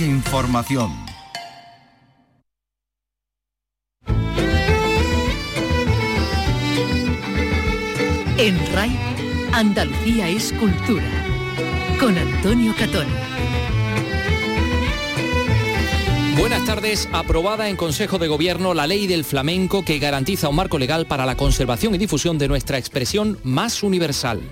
Información. En RAI, Andalucía es cultura. Con Antonio Catón. Buenas tardes. Aprobada en Consejo de Gobierno la ley del flamenco que garantiza un marco legal para la conservación y difusión de nuestra expresión más universal.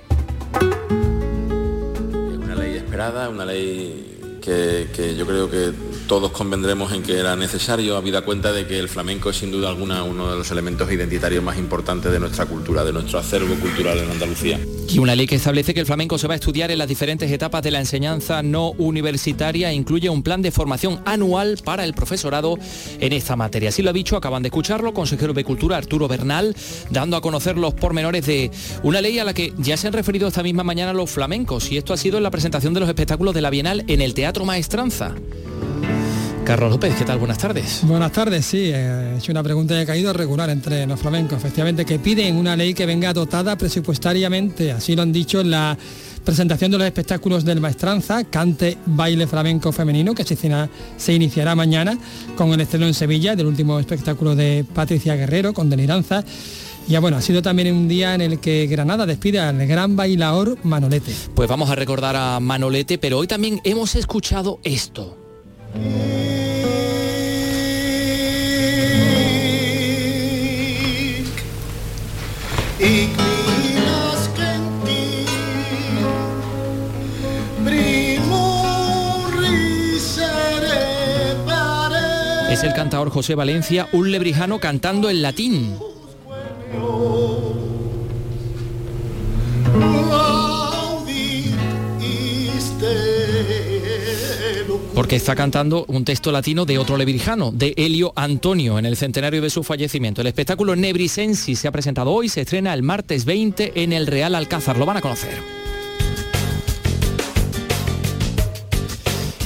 Una ley esperada, una ley que, que yo creo que todos convendremos en que era necesario, habida cuenta de que el flamenco es sin duda alguna uno de los elementos identitarios más importantes de nuestra cultura, de nuestro acervo cultural en Andalucía. Y una ley que establece que el flamenco se va a estudiar en las diferentes etapas de la enseñanza no universitaria incluye un plan de formación anual para el profesorado en esta materia. Así lo ha dicho, acaban de escucharlo, consejero de Cultura Arturo Bernal, dando a conocer los pormenores de una ley a la que ya se han referido esta misma mañana los flamencos y esto ha sido en la presentación de los espectáculos de la Bienal en el Teatro Maestranza. Carlos López, ¿qué tal? Buenas tardes. Buenas tardes, sí, eh, he hecho una pregunta ha caído regular entre los flamencos, efectivamente, que piden una ley que venga dotada presupuestariamente, así lo han dicho en la presentación de los espectáculos del Maestranza, Cante, Baile Flamenco Femenino, que se, se iniciará mañana con el estreno en Sevilla del último espectáculo de Patricia Guerrero, con Deliranza. Ya bueno, ha sido también un día en el que Granada despide al gran bailador Manolete. Pues vamos a recordar a Manolete, pero hoy también hemos escuchado esto. El cantador José Valencia, un lebrijano cantando en latín. porque está cantando un texto latino de otro lebrijano, de Helio Antonio, en el centenario de su fallecimiento. El espectáculo Nebrisensis se ha presentado hoy, se estrena el martes 20 en el Real Alcázar, lo van a conocer.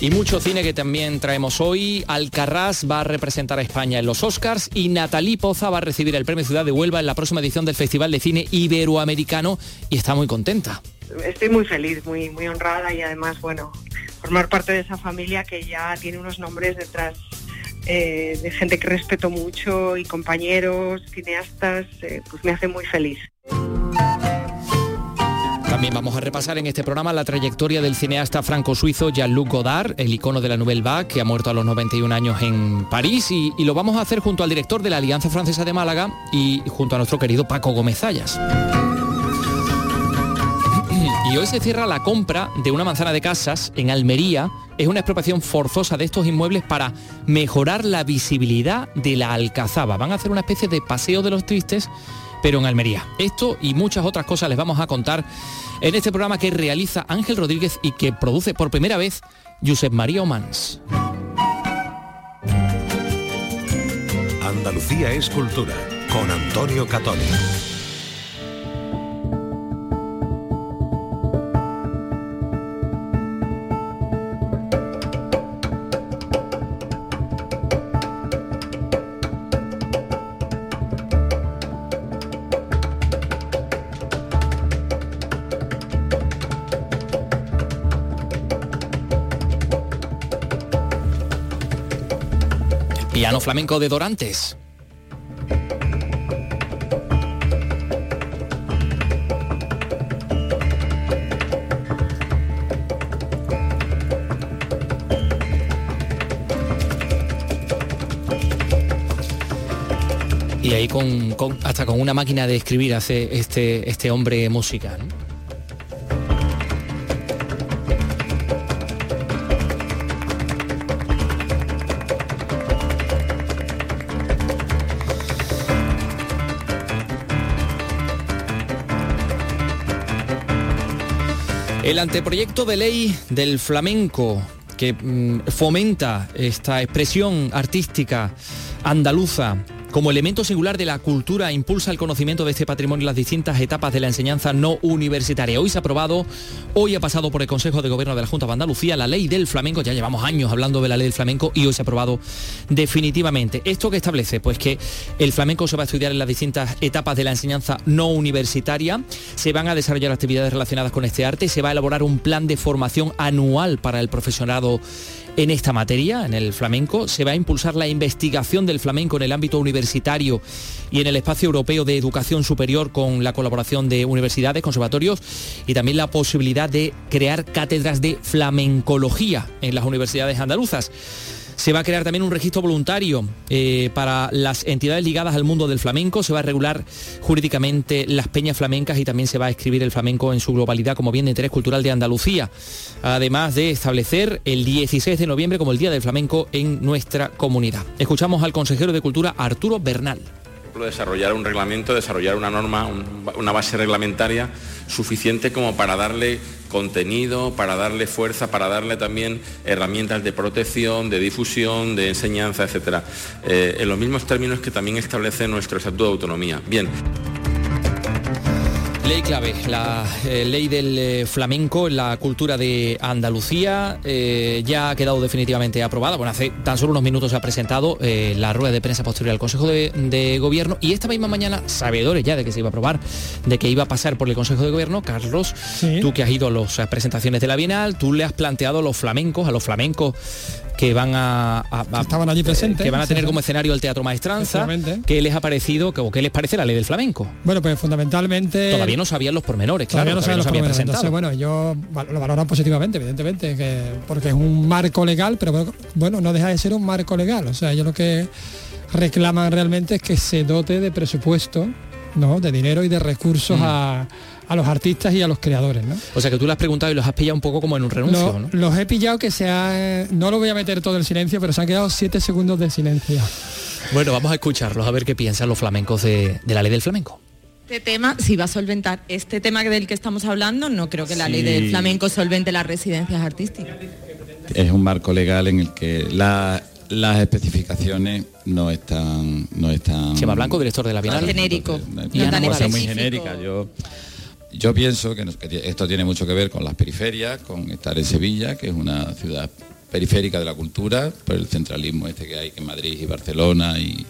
Y mucho cine que también traemos hoy. Alcarrás va a representar a España en los Oscars y Natalí Poza va a recibir el Premio Ciudad de Huelva en la próxima edición del Festival de Cine Iberoamericano y está muy contenta. Estoy muy feliz, muy, muy honrada y además, bueno, formar parte de esa familia que ya tiene unos nombres detrás eh, de gente que respeto mucho y compañeros, cineastas, eh, pues me hace muy feliz. También vamos a repasar en este programa la trayectoria del cineasta franco-suizo Jean-Luc Godard, el icono de la Nouvelle Vague, que ha muerto a los 91 años en París, y, lo vamos a hacer junto al director de la Alianza Francesa de Málaga y junto a nuestro querido Paco Gómez Ayas. Y hoy se cierra la compra de una manzana de casas en Almería. Es una expropiación forzosa de estos inmuebles para mejorar la visibilidad de la Alcazaba. Van a hacer una especie de paseo de los tristes, pero en Almería. Esto y muchas otras cosas les vamos a contar en este programa que realiza Ángel Rodríguez y que produce por primera vez Josep María Omans. Andalucía es cultura con Antonio Catoni. Piano flamenco de Dorantes. Y ahí con, hasta con una máquina de escribir hace este, este hombre música. El anteproyecto de ley del flamenco que mm, fomenta esta expresión artística andaluza como elemento singular de la cultura impulsa el conocimiento de este patrimonio en las distintas etapas de la enseñanza no universitaria. Hoy se ha aprobado, hoy ha pasado por el Consejo de Gobierno de la Junta de Andalucía la ley del flamenco, ya llevamos años hablando de la ley del flamenco y hoy se ha aprobado definitivamente. ¿Esto que establece? Pues que el flamenco se va a estudiar en las distintas etapas de la enseñanza no universitaria, se van a desarrollar actividades relacionadas con este arte, se va a elaborar un plan de formación anual para el profesorado en esta materia, en el flamenco. Se va a impulsar la investigación del flamenco en el ámbito universitario y en el espacio europeo de educación superior con la colaboración de universidades, conservatorios y también la posibilidad de crear cátedras de flamencología en las universidades andaluzas. Se va a crear también un registro voluntario eh, para las entidades ligadas al mundo del flamenco. Se va a regular jurídicamente las peñas flamencas y también se va a escribir el flamenco en su globalidad como bien de interés cultural de Andalucía. Además de establecer el 16 de noviembre como el Día del Flamenco en nuestra comunidad. Escuchamos al consejero de Cultura Arturo Bernal desarrollar un reglamento, desarrollar una norma, una base reglamentaria suficiente como para darle contenido, para darle fuerza, para darle también herramientas de protección, de difusión, de enseñanza, etcétera, eh, en los mismos términos que también establece nuestro Estatuto de Autonomía. Bien. Ley clave, la eh, ley del eh, flamenco en la cultura de Andalucía eh, ya ha quedado definitivamente aprobada. Bueno, hace tan solo unos minutos se ha presentado la rueda de prensa posterior al Consejo de, Gobierno y esta misma mañana, sabedores ya de que se iba a aprobar, de que iba a pasar por el Consejo de Gobierno, Carlos, tú que has ido a las presentaciones de la Bienal, tú le has planteado a los flamencos, a los flamencos que van a, estaban allí presentes que van a tener como escenario el Teatro Maestranza ¿qué les ha parecido o qué les parece la ley del flamenco? Bueno, pues fundamentalmente todavía no sabían los pormenores, claro, no los Entonces, bueno, yo lo valoran positivamente, evidentemente, porque es un marco legal, pero bueno, no deja de ser un marco legal. O sea, yo lo que reclaman realmente es que se dote de presupuesto, ¿no? de dinero y de recursos mm. a a los artistas y a los creadores, ¿no? O sea que tú le has preguntado y los has pillado un poco como en un renuncio, ¿no? Los he pillado que se ha... No lo voy a meter todo el silencio, pero se han quedado siete segundos de silencio. Bueno, vamos a escucharlos, a ver qué piensan los flamencos de, la ley del flamenco. Este tema, si va a solventar este tema del que estamos hablando, no creo que la ley del flamenco solvente las residencias artísticas. Es un marco legal en el que las especificaciones no están no están Chema Blanco director de la Bienal genérico y una cosa muy genérica yo yo pienso que, esto tiene mucho que ver con las periferias, con estar en Sevilla, que es una ciudad periférica de la cultura, por el centralismo este que hay en Madrid y Barcelona, y,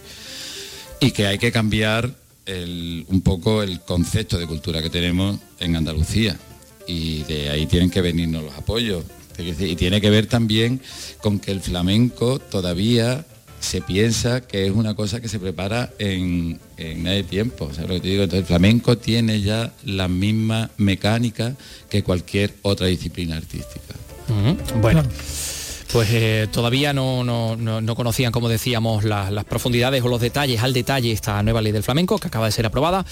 que hay que cambiar un poco el concepto de cultura que tenemos en Andalucía. Y de ahí tienen que venirnos los apoyos. Y tiene que ver también con que el flamenco todavía se piensa que es una cosa que se prepara en, en de tiempo. O sea, lo que te digo, entonces el flamenco tiene ya la misma mecánica que cualquier otra disciplina artística. Bueno. Pues eh, todavía no, no, conocían, como decíamos, las profundidades o los detalles al detalle esta nueva ley del flamenco que acaba de ser aprobada.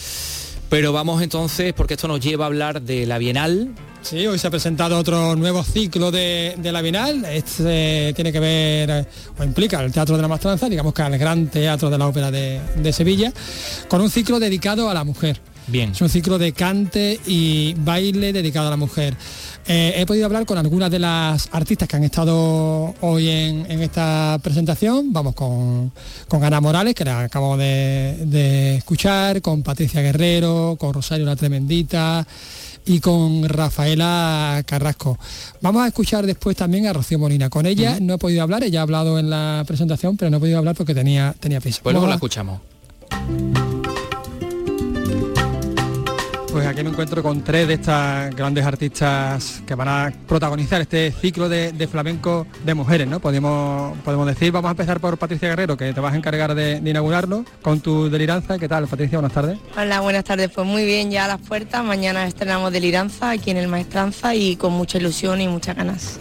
Pero vamos entonces, porque esto nos lleva a hablar de la Bienal. Sí, hoy se ha presentado otro nuevo ciclo de, la Bienal. Este tiene que ver, o implica el Teatro de la Mastranza, digamos que al Gran Teatro de la Ópera de, Sevilla, con un ciclo dedicado a la mujer. Bien. Es un ciclo de cante y baile dedicado a la mujer. Eh, he podido hablar con algunas de las artistas que han estado hoy en, esta presentación. Vamos con, Ana Morales, que la acabo de, escuchar, con Patricia Guerrero, con Rosario La Tremendita y con Rafaela Carrasco. Vamos a escuchar después también a Rocío Molina. Con ella no he podido hablar, ella ha hablado en la presentación, pero no he podido hablar porque tenía, tenía prisa. Pues luego la escuchamos. Pues aquí me encuentro con tres de estas grandes artistas que van a protagonizar este ciclo de, flamenco de mujeres, ¿no? Podemos, podemos decir, vamos a empezar por Patricia Guerrero, que te vas a encargar de, inaugurarlo con tu deliranza. ¿Qué tal, Patricia? Buenas tardes. Hola, buenas tardes. Pues muy bien, ya a las puertas. Mañana estrenamos deliranza aquí en el Maestranza y con mucha ilusión y muchas ganas.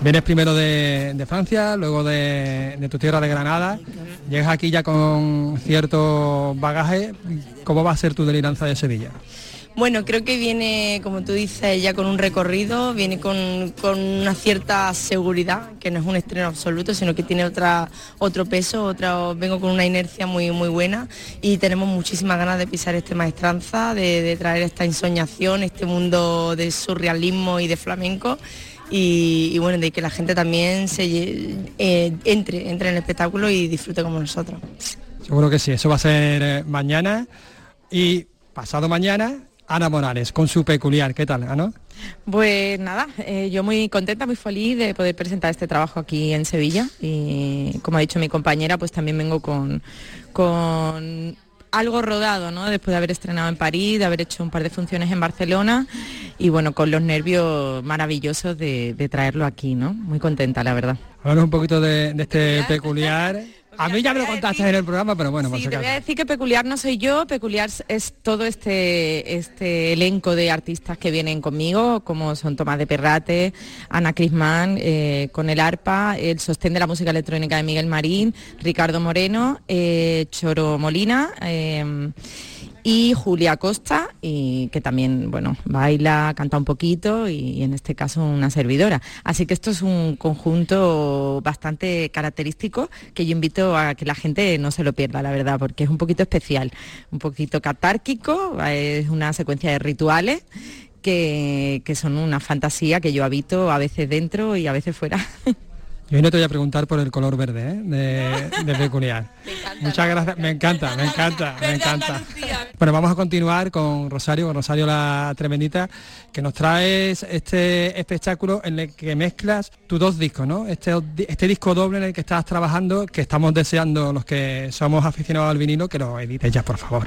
Vienes primero de, Francia, luego de, de, tu tierra de Granada. Llegas aquí ya con cierto bagaje. ¿Cómo va a ser tu deliranza de Sevilla? Bueno, creo que viene, como tú dices, ya con un recorrido, viene con, una cierta seguridad, que no es un estreno absoluto, sino que tiene otra, otro peso, otra, vengo con una inercia muy, muy buena y tenemos muchísimas ganas de pisar este maestranza, de, traer esta ensoñación, este mundo de surrealismo y de flamenco. Y, bueno, de que la gente también se eh, entre, entre en el espectáculo y disfrute como nosotros. Seguro que sí, eso va a ser eh, mañana y pasado mañana Ana Morales, con su peculiar. ¿Qué tal, Ana? Pues nada, eh, yo muy contenta, muy feliz de poder presentar este trabajo aquí en Sevilla y como ha dicho mi compañera, pues también vengo con, con algo rodado, ¿no? Después de haber estrenado en París, de haber hecho un par de funciones en Barcelona y bueno, con los nervios maravillosos de, traerlo aquí, ¿no? Muy contenta, la verdad. Hablamos un poquito de, este peculiar a mí ya me lo contaste en el programa, pero bueno, sí, te voy a decir que peculiar no soy yo, peculiar es todo este, este elenco de artistas que vienen conmigo, como son Tomás de Perrate, Ana Crisman, eh, con el arpa, el sostén de la música electrónica de Miguel Marín, Ricardo Moreno, eh, Choro Molina. Eh, y Julia Costa, y que también, bueno, baila, canta un poquito y, en este caso una servidora. Así que esto es un conjunto bastante característico que yo invito a que la gente no se lo pierda, la verdad, porque es un poquito especial, un poquito catárquico, es una secuencia de rituales que, que son una fantasía que yo habito a veces dentro y a veces fuera. Yo no te voy a preguntar por el color verde ¿eh? de, peculiar. Muchas gracias, me encanta, me encanta, me encanta. Bueno, vamos a continuar con Rosario, con Rosario la Tremendita, que nos traes este espectáculo en el que mezclas tus dos discos, ¿no? Este, este disco doble en el que estás trabajando, que estamos deseando los que somos aficionados al vinilo, que lo edites ya, por favor.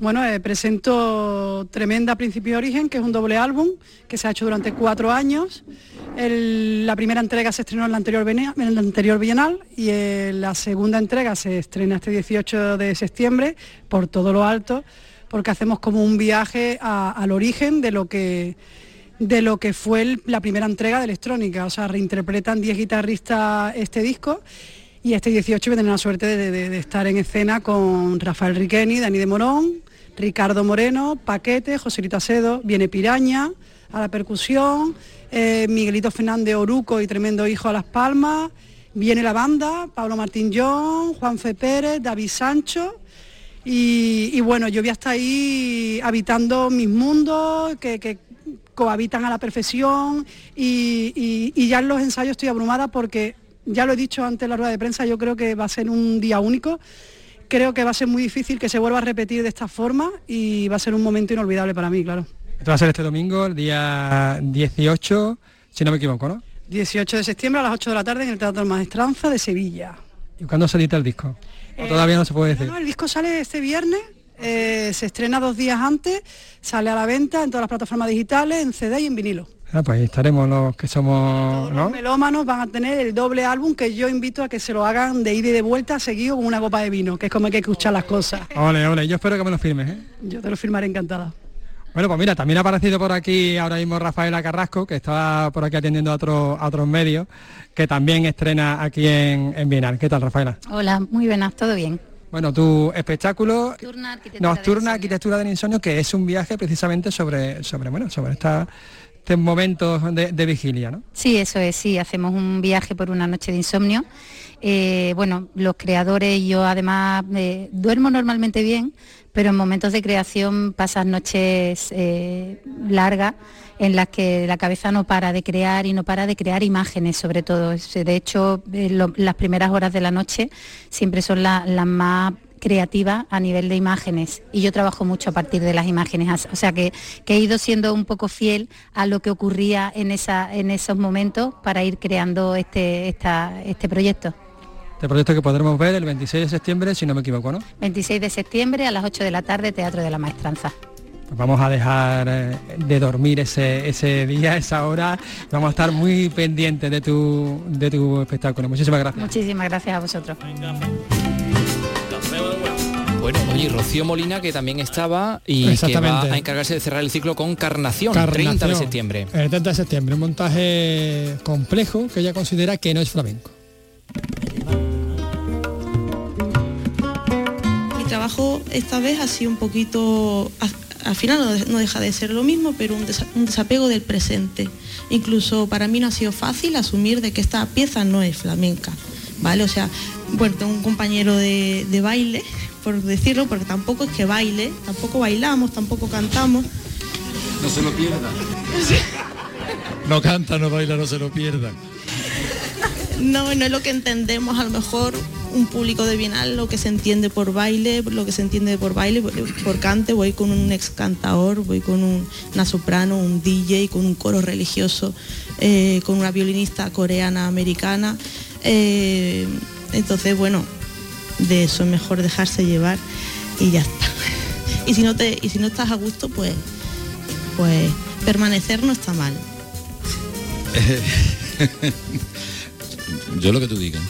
Bueno, eh, presento Tremenda Principio de Origen, que es un doble álbum que se ha hecho durante cuatro años. la primera entrega se estrenó en la anterior, anterior Bienal y eh, la segunda entrega se estrena este 18 de septiembre por todo lo alto, porque hacemos como un viaje al origen de lo que de lo que fue la primera entrega de electrónica, o sea, reinterpretan 10 guitarristas este disco y este 18 voy a tener la suerte de, de, estar en escena con Rafael Riqueni, Dani de Morón, Ricardo Moreno, Paquete, Joselito Acedo, viene Piraña a la percusión, eh, Miguelito Fernández Oruco y Tremendo Hijo a Las Palmas, viene la banda, Pablo Martín John, Juan Fe Pérez, David Sancho. Y, bueno, yo voy a estar ahí habitando mis mundos que, cohabitan a la perfección y, y, ya en los ensayos estoy abrumada porque, ya lo he dicho antes en la rueda de prensa, yo creo que va a ser un día único creo que va a ser muy difícil que se vuelva a repetir de esta forma y va a ser un momento inolvidable para mí, claro. Esto va a ser este domingo, el día 18, si no me equivoco, ¿no? 18 de septiembre a las 8 de la tarde en el Teatro Maestranza de Sevilla. ¿Y cuándo se edita el disco? Eh, todavía no se puede decir? el disco sale este viernes, eh, se estrena dos días antes, sale a la venta en todas las plataformas digitales, en CD y en vinilo. Ah, pues ahí estaremos los que somos... Los melómanos van a tener el doble álbum que yo invito a que se lo hagan de ida y de vuelta seguido con una copa de vino, que es como hay que escuchar las cosas. Ole, ole, yo espero que me lo firmes. ¿eh? Yo te lo firmaré encantada. Bueno, pues mira, también ha aparecido por aquí ahora mismo Rafaela Carrasco, que está por aquí atendiendo a, a otros medios, que también estrena aquí en, en Bienal. ¿Qué tal, Rafaela? Hola, muy buenas, todo bien. Bueno, tu espectáculo Nocturna Arquitectura, del, insomnio, que es un viaje precisamente sobre, sobre, bueno, sobre esta este momentos de, vigilia, ¿no? Sí, eso es, sí, hacemos un viaje por una noche de insomnio. Eh, bueno, los creadores, yo además eh, duermo normalmente bien, pero en momentos de creación pasan noches eh, largas en las que la cabeza no para de crear y no para de crear imágenes sobre todo. De hecho, las primeras horas de la noche siempre son las más creativa a nivel de imágenes y yo trabajo mucho a partir de las imágenes, o sea que, he ido siendo un poco fiel a lo que ocurría en, esa, en esos momentos para ir creando este, este proyecto. Este proyecto que podremos ver el 26 de septiembre, si no me equivoco, ¿no? 26 de septiembre a las 8 de la tarde, Teatro de la Maestranza. Pues vamos a dejar eh, de dormir ese, ese día, esa hora. Vamos a estar muy pendientes de tu, de tu espectáculo. Muchísimas gracias. Muchísimas gracias a vosotros. Bueno, oye, Rocío Molina que también estaba y que va a encargarse de cerrar el ciclo con Carnación, el 30 de septiembre. El 30 de septiembre, un montaje complejo que ella considera que no es flamenco. Mi trabajo esta vez ha sido un poquito, al final no deja de ser lo mismo, pero un desapego del presente. Incluso para mí no ha sido fácil asumir de que esta pieza no es flamenca, ¿vale? O sea, bueno, tengo un compañero de, de baile por decirlo, porque tampoco es que baile, tampoco bailamos, tampoco cantamos. No se lo pierdan. No canta, no baila, no se lo pierdan. No, no es lo que entendemos a lo mejor un público de Bienal, lo que se entiende por baile, lo que se entiende por baile, por, cante, voy con un ex cantador, voy con una soprano, un DJ, con un coro religioso, eh, con una violinista coreana americana. Eh, entonces, bueno, de eso es mejor dejarse llevar y ya está. Y si no te, y si no estás a gusto, pues, pues permanecer no está mal. Yo lo que tú digas.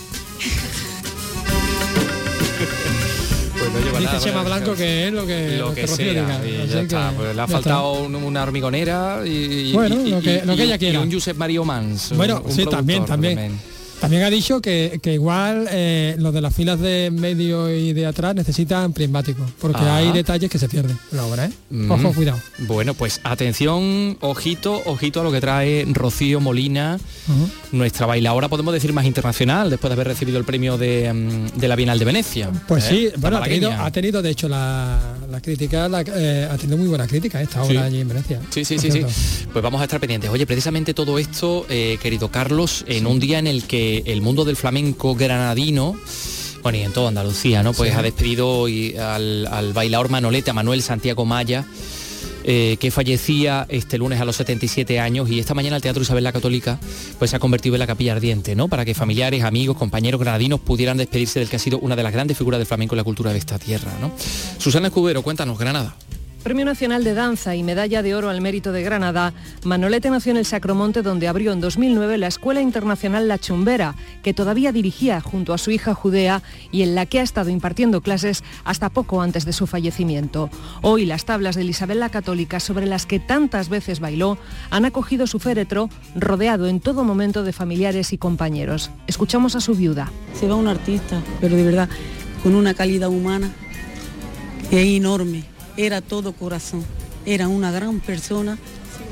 Pues no lleva Dice nada, Chema Blanco que es lo que, lo que Rocío sea, diga. y Así ya está. que Pues le ha faltado un- una hormigonera y, y- Bueno, y- lo que- y- lo que ella quiera. y un Josep Mario Mans. Bueno, un sí, también, también. También ha dicho que, que igual eh, los de las filas de medio y de atrás necesitan prismáticos, porque Ah. hay detalles que se pierden. en la obra, ¿eh? Mm. Ojo, cuidado. Bueno, pues atención, ojito, ojito a lo que trae Rocío Molina, Ujú. nuestra bailadora, podemos decir, más internacional, después de haber recibido el premio de, mm, de la Bienal de Venecia. Pues ¿Eh? sí, bueno, ha tenido, ha tenido de hecho la, la crítica, la- eh, ha tenido muy buena crítica esta obra Sí. allí en Venecia. Sí, sí, sí, sí. Pues vamos a estar pendientes. Oye, precisamente todo esto, eh, querido Carlos, en un día en el que el mundo del flamenco granadino, bueno, y en toda Andalucía, ¿no? Pues Sí. ha despedido hoy al, al bailador Manolete, a Manuel Santiago Maya, eh, que fallecía este lunes a los 77 años y esta mañana el Teatro Isabel la Católica pues se ha convertido en la capilla ardiente, ¿no? Para que familiares, amigos, compañeros granadinos pudieran despedirse del que ha sido una de las grandes figuras del flamenco en la cultura de esta tierra, ¿no? Susana Escudero, cuéntanos, Granada. Premio Nacional de Danza y Medalla de Oro al Mérito de Granada, Manolete nació en el Sacromonte donde abrió en 2009 la Escuela Internacional La Chumbera, que todavía dirigía junto a su hija Judea y en la que ha estado impartiendo clases hasta poco antes de su fallecimiento. Hoy las tablas de Isabel la Católica sobre las que tantas veces bailó han acogido su féretro rodeado en todo momento de familiares y compañeros. Escuchamos a su viuda. Se va un artista, pero de verdad, con una calidad humana que es enorme. Era todo corazón. Era una gran persona,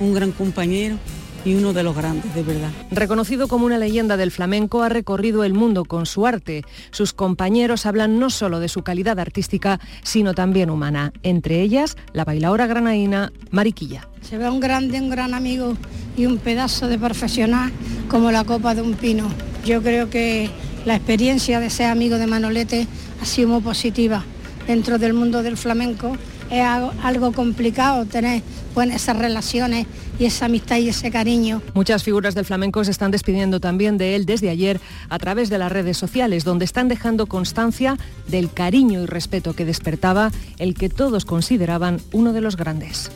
un gran compañero y uno de los grandes, de verdad. Reconocido como una leyenda del flamenco, ha recorrido el mundo con su arte. Sus compañeros hablan no solo de su calidad artística, sino también humana. Entre ellas, la bailaora granaína Mariquilla. Se ve un grande, un gran amigo y un pedazo de profesional como la copa de un pino. Yo creo que la experiencia de ser amigo de Manolete ha sido muy positiva. Dentro del mundo del flamenco es algo, complicado tener esas relaciones y esa amistad y ese cariño. Muchas figuras del flamenco se están despidiendo también de él desde ayer a través de las redes sociales, donde están dejando constancia del cariño y respeto que despertaba el que todos consideraban uno de los grandes.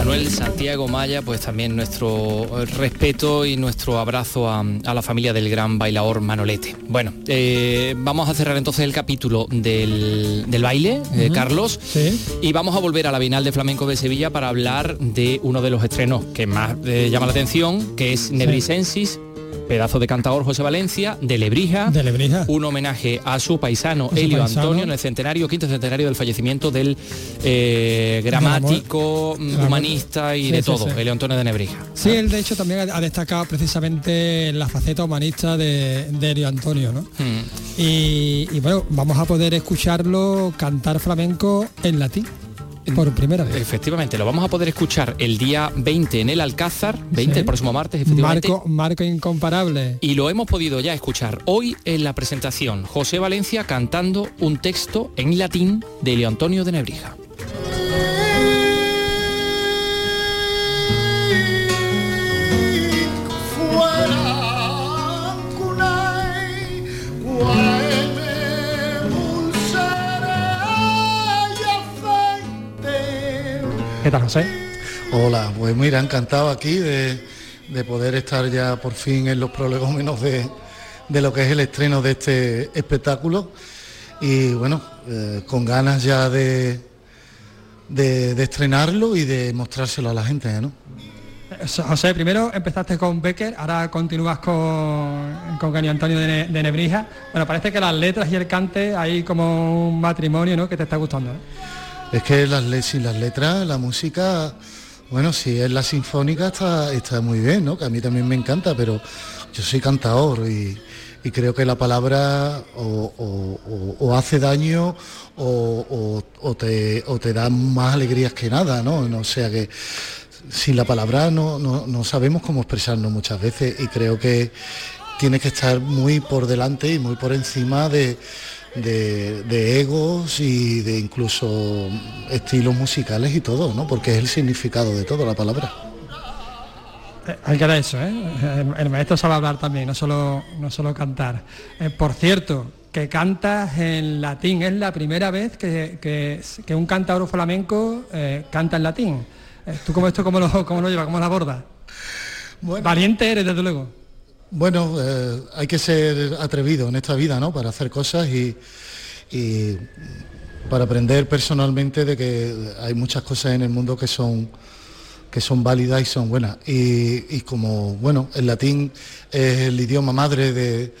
Manuel Santiago Maya, pues también nuestro respeto y nuestro abrazo a, a la familia del gran bailador Manolete. Bueno, eh, vamos a cerrar entonces el capítulo del, del baile, eh. Carlos, Sí. y vamos a volver a la Bienal de Flamenco de Sevilla para hablar de uno de los estrenos que más eh, llama la atención, que es Nebrisensis, pedazo de cantador José Valencia, de Lebrija, De Lebrija. un homenaje a su paisano A su Elio paisano. Antonio en el centenario, quinto centenario del fallecimiento del eh, gramático, amor. humanista y Sí, de sí, todo, sí. Elio Antonio de Nebrija. Sí, él de hecho también ha destacado precisamente la faceta humanista de, de Elio Antonio, ¿no? Mm. Y, y bueno, vamos a poder escucharlo cantar flamenco en latín por primera vez. Efectivamente, lo vamos a poder escuchar el día 20 en el Alcázar, 20 Sí. el próximo martes, efectivamente. Marco, marco incomparable. Y lo hemos podido ya escuchar hoy en la presentación. José Valencia cantando un texto en latín de Elio Antonio de Nebrija. ¿Qué tal, José? Hola, pues mira, encantado aquí de, de poder estar ya por fin en los prolegómenos de, de lo que es el estreno de este espectáculo y bueno, eh, con ganas ya de, de, de estrenarlo y de mostrárselo a la gente, ¿no? Eh, José, primero empezaste con Becker, ahora continúas con, con Gani Antonio de Nebrija. Bueno, parece que las letras y el cante hay como un matrimonio, ¿no? Que te está gustando. ¿eh? Es que las, sin las letras, la música, bueno, si es la sinfónica está, está muy bien, ¿no? Que a mí también me encanta, pero yo soy cantador y, creo que la palabra o, hace daño o, te, o te da más alegrías que nada. No, O sea que sin la palabra no, no- no sabemos cómo expresarnos muchas veces y creo que tiene que estar muy por delante y muy por encima de, de, de egos y de incluso estilos musicales y todo, ¿no? Porque es el significado de todo la palabra. Eh, Hay que dar eso, ¿eh? El, el maestro sabe hablar también, no solo, no solo cantar. Eh, por cierto, que cantas en latín, es la primera vez que, que- que un cantador flamenco eh, canta en latín. ¿Tú como esto cómo lo, cómo lo llevas, cómo la abordas? Valiente eres, desde luego. Bueno, eh, hay que ser atrevido en esta vida, ¿no? Para hacer cosas y, y para aprender personalmente de que hay muchas cosas en el mundo que son que son válidas y son buenas. Y, como, bueno, el latín es el idioma madre de,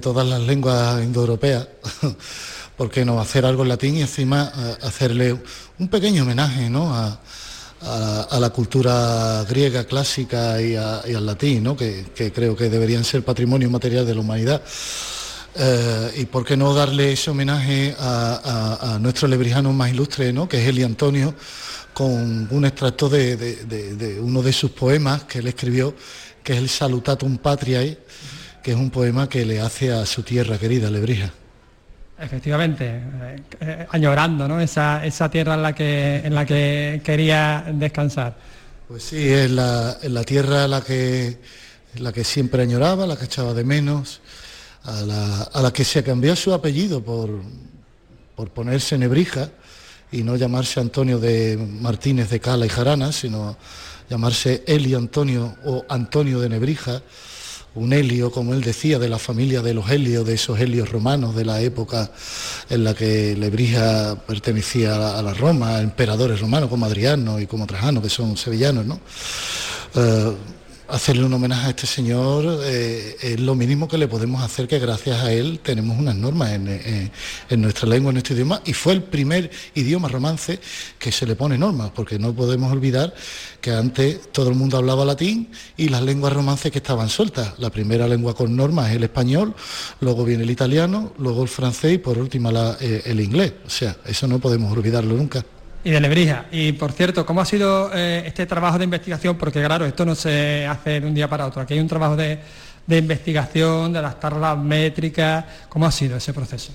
todas las lenguas indoeuropeas, ¿por qué no hacer algo en latín y encima eh, hacerle un pequeño homenaje ¿no? a, la cultura griega clásica y, al latín, que, creo que deberían ser patrimonio material de la humanidad? Eh, y por qué no darle ese homenaje a, nuestro lebrijano más ilustre, ¿no? que es Eli Antonio, con un extracto de, uno de sus poemas que él escribió, que es el Salutatum Patriae, que es un poema que le hace a su tierra querida, Lebrija. Efectivamente, eh, añorando ¿no? esa, tierra en la, que, en la que quería descansar. Pues sí, es la, tierra la que, la que siempre añoraba, la que echaba de menos, a la, a la que se cambió su apellido por, por ponerse Nebrija y no llamarse Antonio de Martínez de Cala y Jarana, sino llamarse Eli Antonio o Antonio de Nebrija, un helio, como él decía, de la familia de los helios, de esos helios romanos de la época en la que Lebrija pertenecía a la Roma, emperadores romanos como Adriano y como Trajano, que son sevillanos, ¿no? Eh, hacerle un homenaje a este señor eh, es lo mínimo que le podemos hacer, que gracias a él tenemos unas normas en, nuestra lengua, en nuestro idioma, y fue el primer idioma romance que se le pone normas, porque no podemos olvidar que antes todo el mundo hablaba latín y las lenguas romances que estaban sueltas. La primera lengua con normas es el español, luego viene el italiano, luego el francés y por último eh, el inglés. O sea, eso no podemos olvidarlo nunca y de Lebrija. Y por cierto, ¿cómo ha sido eh, este trabajo de investigación? Porque claro, esto no se hace de un día para otro. Aquí hay un trabajo de, investigación, de las tablas métricas. ¿Cómo ha sido ese proceso?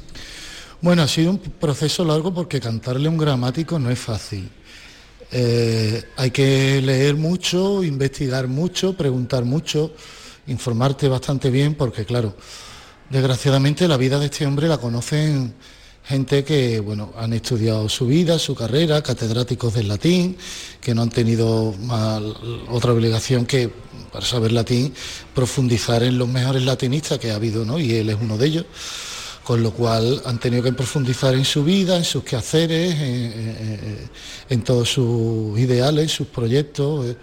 Bueno, ha sido un proceso largo porque cantarle un gramático no es fácil. Eh, hay que leer mucho, investigar mucho, preguntar mucho, informarte bastante bien, porque claro, desgraciadamente la vida de este hombre la conocen gente que bueno, han estudiado su vida, su carrera, catedráticos del latín, que no han tenido otra obligación que, para saber latín, profundizar en los mejores latinistas que ha habido, ¿no? y él es uno de ellos, con lo cual han tenido que profundizar en su vida, en sus quehaceres, en, todos sus ideales, sus proyectos, eh,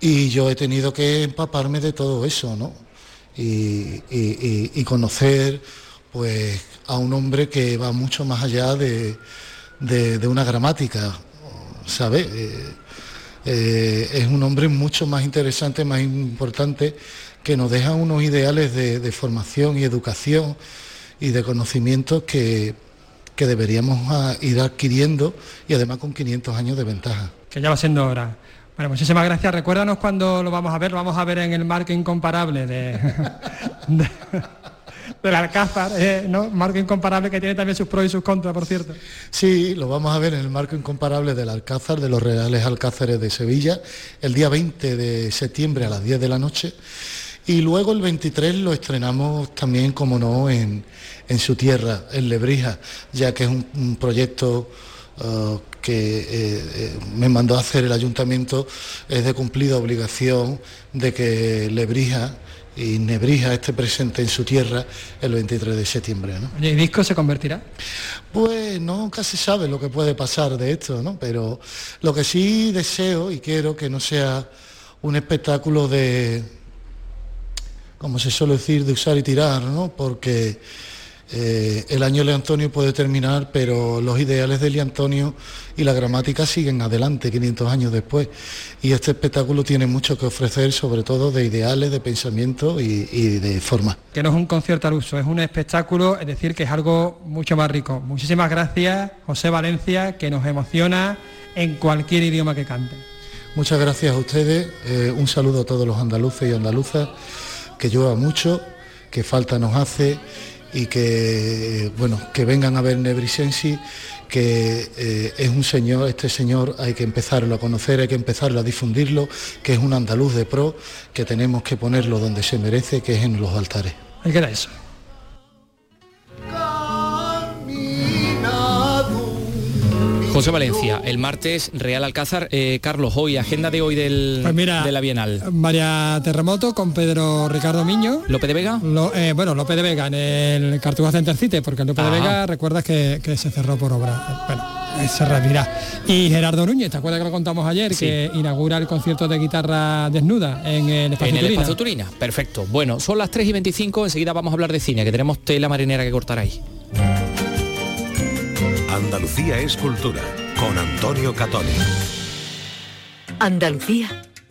y yo he tenido que empaparme de todo eso, ¿no? y conocer pues a un hombre que va mucho más allá de, una gramática, ¿sabe? Eh, eh, es un hombre mucho más interesante, más importante, que nos deja unos ideales de, formación y educación y de conocimientos que, que deberíamos ah, ir adquiriendo y además con 500 años de ventaja. Que ya va siendo hora. Bueno, muchísimas gracias. Recuérdanos cuando lo vamos a ver. Lo vamos a ver en el marco incomparable de del Alcázar, eh, ¿no? Marco incomparable que tiene también sus pros y sus contras, por cierto. Sí, lo vamos a ver en el marco incomparable del Alcázar, de los Reales Alcázares de Sevilla, el día 20 de septiembre a las 10 de la noche. Y luego el 23 lo estrenamos también, como no, en, su tierra, en Lebrija, ya que es un, proyecto uh, que eh, eh, me mandó a hacer el ayuntamiento, es de cumplida obligación de que Lebrija y Nebrija esté presente en su tierra el 23 de septiembre. ¿no? ¿Y el disco se convertirá? Pues nunca se sabe lo que puede pasar de esto, ¿no? Pero lo que sí deseo y quiero que no sea un espectáculo de, como se suele decir, de usar y tirar, ¿no? Porque eh, el año de Antonio puede terminar, pero los ideales de Antonio y la gramática siguen adelante 500 años después. Y este espectáculo tiene mucho que ofrecer, sobre todo de ideales, de pensamiento y, de forma. Que no es un concierto al uso, es un espectáculo, es decir, que es algo mucho más rico. Muchísimas gracias, José Valencia, que nos emociona en cualquier idioma que cante. Muchas gracias a ustedes, eh, un saludo a todos los andaluces y andaluzas, que llueva mucho, que falta nos hace y que, bueno, que vengan a ver Nebrisensi, que eh, es un señor, este señor hay que empezarlo a conocer, hay que empezarlo a difundirlo, que es un andaluz de pro, que tenemos que ponerlo donde se merece, que es en los altares. José Valencia, el martes Real Alcázar. Eh, Carlos, hoy, agenda de hoy del, Pues mira, de la Bienal. María Terremoto con Pedro Ricardo Miño. ¿López de Vega? Lo- eh, bueno, López de Vega en el Cartuja Center City, porque el López de Ah. Vega recuerdas que, que se cerró por obra. Bueno, eh, se reabrirá. Y Gerardo Núñez, ¿te acuerdas que lo contamos ayer? Sí. Que inaugura el concierto de guitarra desnuda en el espacio En el Turina. espacio Turina, perfecto. Bueno, son las 3 y 25, enseguida vamos a hablar de cine, que tenemos tela marinera que cortar ahí. Andalucía es cultura con Antonio Catoni. Andalucía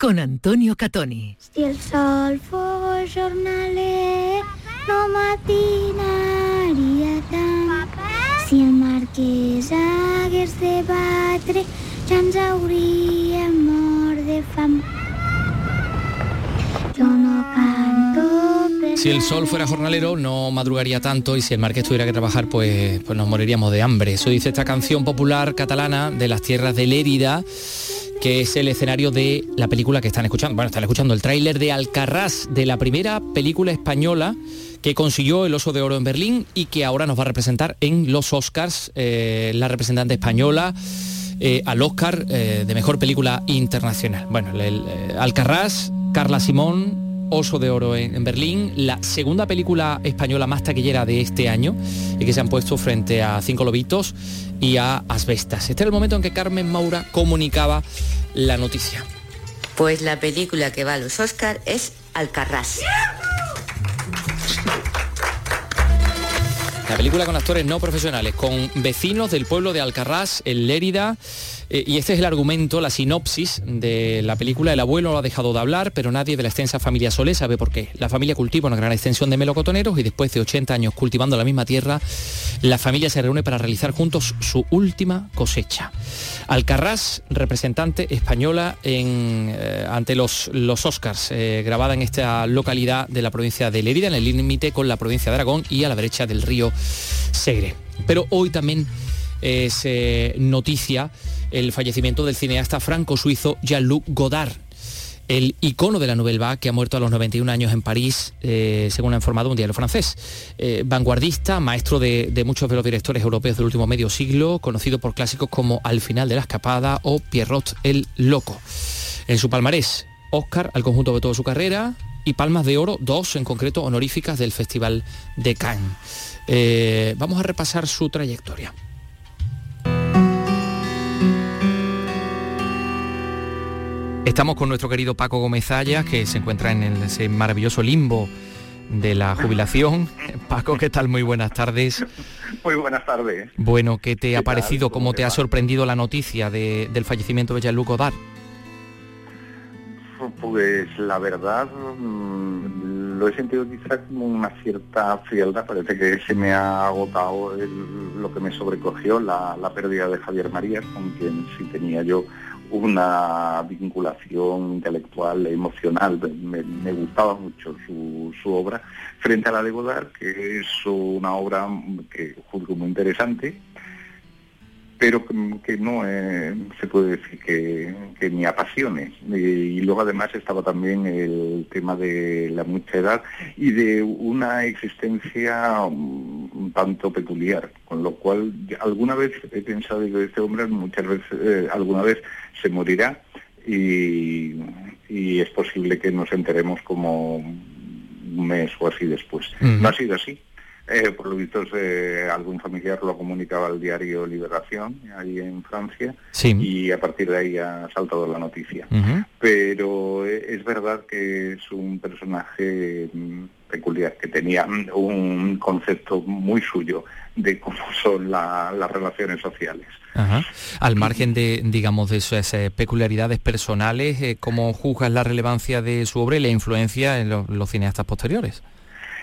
con Antonio Catoni. Si el sol fos jornaler, no matinaria tant. Si el marquès hagués de batre, ja ens hauríem mort de fam. No canto Si el sol fuera jornalero no madrugaría tanto y si el marqués tuviera que trabajar pues, pues nos moriríamos de hambre. Eso dice esta canción popular catalana de las tierras de Lérida que es el escenario de la película que están escuchando. Bueno, están escuchando el tráiler de Alcarrás, de la primera película española que consiguió el Oso de Oro en Berlín y que ahora nos va a representar en los Oscars, eh, la representante española eh, al Oscar eh, de Mejor Película Internacional. Bueno, el, Alcarrás, Carla Simón, Oso de Oro en, en Berlín, la segunda película española más taquillera de este año y que se han puesto frente a Cinco Lobitos y a Asbestas. Este era el momento en que Carmen Maura comunicaba la noticia. Pues la película que va a los Oscar es Alcarrás. La película con actores no profesionales, con vecinos del pueblo de Alcarrás, en Lérida. Eh, y este es el argumento, la sinopsis de la película. El abuelo lo ha dejado de hablar, pero nadie de la extensa familia Solé sabe por qué. La familia cultiva una gran extensión de melocotoneros y después de 80 años cultivando la misma tierra, la familia se reúne para realizar juntos su última cosecha. Alcarrás, representante española eh, ante los, los Oscars, eh, grabada en esta localidad de la provincia de Lérida, en el límite con la provincia de Aragón y a la derecha del río Segre. Pero hoy también es noticia el fallecimiento del cineasta franco-suizo Jean-Luc Godard, el icono de la Nouvelle Vague que ha muerto a los 91 años en París, eh, según ha informado un diario francés. Eh, vanguardista, maestro de, muchos de los directores europeos del último medio siglo, conocido por clásicos como Al final de la escapada o Pierrot el Loco. En su palmarés, Oscar al conjunto de toda su carrera y palmas de oro, dos en concreto honoríficas del Festival de Cannes. Eh, vamos a repasar su trayectoria. Estamos con nuestro querido Paco Gómez Ayas, que se encuentra en ese maravilloso limbo de la jubilación. Paco, ¿qué tal? Muy buenas tardes. Muy buenas tardes. Bueno, ¿qué te ha parecido? ¿Cómo te ha sorprendido la noticia de- del fallecimiento de Jean-Luc Godard? Pues la verdad mm, lo he sentido quizás como una cierta frialdad. Parece que se me ha agotado el- lo que me sobrecogió, la, la pérdida de Javier Marías, con quien sí tenía yo una vinculación intelectual, emocional. Me, gustaba mucho su, su obra frente a la de Godard, que es una obra que juzgo muy interesante, pero que, que no eh, se puede decir que, que me apasione. Y, y luego además estaba también el tema de la mucha edad y de una existencia mm, un tanto peculiar, con lo cual alguna vez he pensado que este hombre muchas veces, eh, alguna vez se morirá y, y es posible que nos enteremos como un mes o así después. No ha sido así. Eh, por lo visto, eh, algún familiar lo comunicaba al diario Liberación, ahí en Francia, Sí. y a partir de ahí ha saltado la noticia. Pero eh, es verdad que es un personaje mm, peculiar, que tenía mm, un concepto muy suyo de cómo son la- las relaciones sociales. Ajá. Al margen de, digamos, de esas eh, peculiaridades personales, ¿cómo juzgas la relevancia de su obra y la influencia en lo- los cineastas posteriores?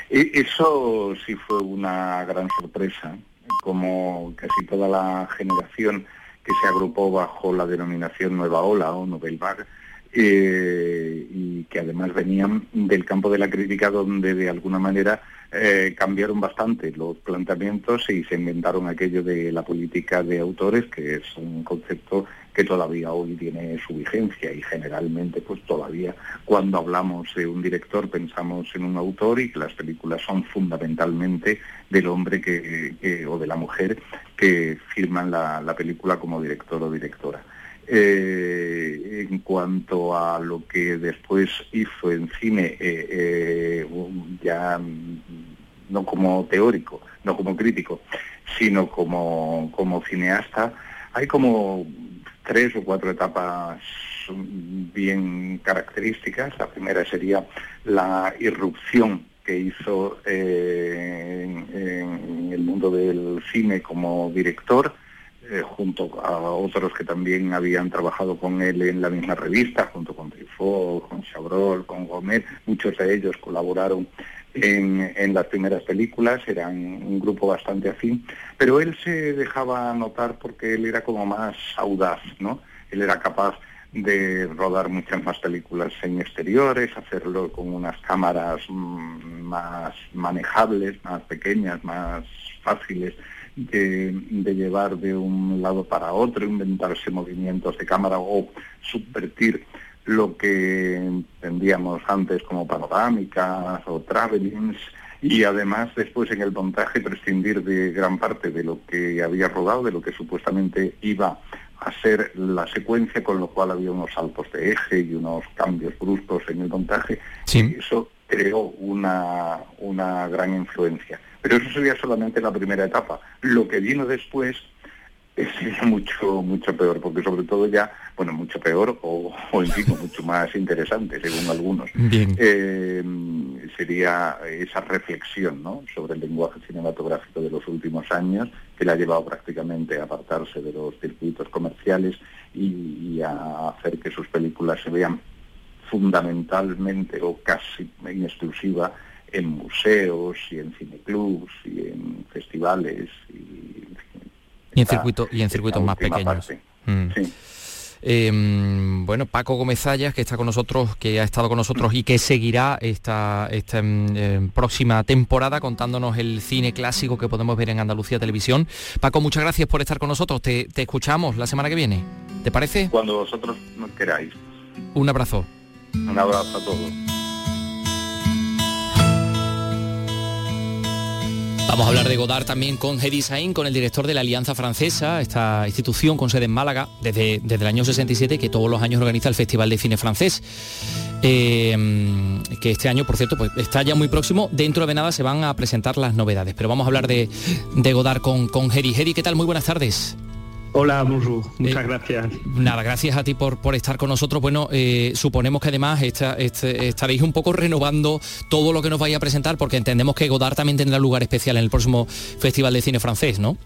E- Eso sí fue una gran sorpresa, como casi toda la generación que se agrupó bajo la denominación Nueva Ola o Novel Vague, eh, además venían del campo de la crítica donde de alguna manera eh, cambiaron bastante los planteamientos y se inventaron aquello de la política de autores, que es un concepto que todavía hoy tiene su vigencia y generalmente pues todavía cuando hablamos de un director pensamos en un autor y que las películas son fundamentalmente del hombre que, o de la mujer que firman la película como director o directora. Eh, en cuanto a lo que después hizo en cine, eh, eh, ya no como teórico, no como crítico, sino como, como cineasta, hay como tres o cuatro etapas bien características. La primera sería la irrupción que hizo en el mundo del cine como director, eh, junto a otros que también habían trabajado con él en la misma revista, junto con Trifot, con Chabrol, con Gómez, muchos de ellos colaboraron en, en, las primeras películas, eran un grupo bastante afín, pero él se dejaba notar porque él era como más audaz, ¿no? Él era capaz de rodar muchas más películas en exteriores, hacerlo con unas cámaras mm, más manejables, más pequeñas, más fáciles de, llevar de un lado para otro, inventarse movimientos de cámara o subvertir lo que entendíamos antes como panorámicas o travelings y además después en el montaje prescindir de gran parte de lo que había rodado, de lo que supuestamente iba a ser la secuencia, con lo cual había unos saltos de eje y unos cambios bruscos en el montaje. Y eso creó una, una gran influencia. Pero eso sería solamente la primera etapa. Lo que vino después sería mucho mucho peor, porque sobre todo ya, bueno, mucho peor o, o en fin, mucho más interesante, según algunos. Eh, sería esa reflexión ¿no? sobre el lenguaje cinematográfico de los últimos años, que le ha llevado prácticamente a apartarse de los circuitos comerciales y a hacer que sus películas se vean fundamentalmente o casi en exclusiva en museos y en cineclubs y en festivales y, en circuitos y en circuitos más pequeños. Mm. Em, bueno, Paco Gómez Ayas, que está con nosotros, que ha estado con nosotros y que seguirá esta, esta em, em, próxima temporada contándonos el cine clásico que podemos ver en Andalucía Televisión. Paco, muchas gracias por estar con nosotros. Te, te escuchamos la semana que viene. ¿Te parece? Cuando vosotros queráis. Un abrazo. Un abrazo a todos. Vamos a hablar de Godard también con Hedy Sain, con el director de la Alianza Francesa, esta institución con sede en Málaga desde, desde el año 67 que todos los años organiza el Festival de Cine Francés. Eh, que este año, por cierto, pues está ya muy próximo. Dentro de nada se van a presentar las novedades. Pero vamos a hablar de, de Godard con, con Hedy. Hedy, ¿qué tal? Muy buenas tardes. Hola, bonjour. Muchas eh, gracias. Nada, gracias a ti por, por estar con nosotros. Bueno, eh, suponemos que además este, estaréis un poco renovando todo lo que nos vaya a presentar, porque entendemos que Godard también tendrá lugar especial en el próximo Festival de Cine Francés, ¿no?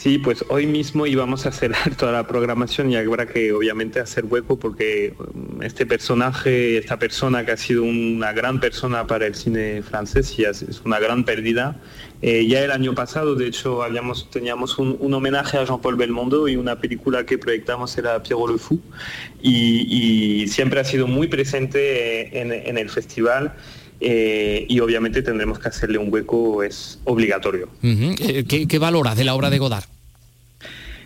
Sí, pues hoy mismo íbamos a cerrar toda la programación y habrá que obviamente hacer hueco porque um, este personaje, esta persona que ha sido una gran persona para el cine francés y es una gran pérdida. Eh, ya el año pasado, de hecho, habíamos, teníamos un, homenaje a Jean-Paul Belmondo y una película que proyectamos era Pierrot le Fou y, siempre ha sido muy presente en, el festival. Eh, y obviamente tendremos que hacerle un hueco, es obligatorio. Eh, ¿Qué, ¿Qué, valoras de la obra de Godard?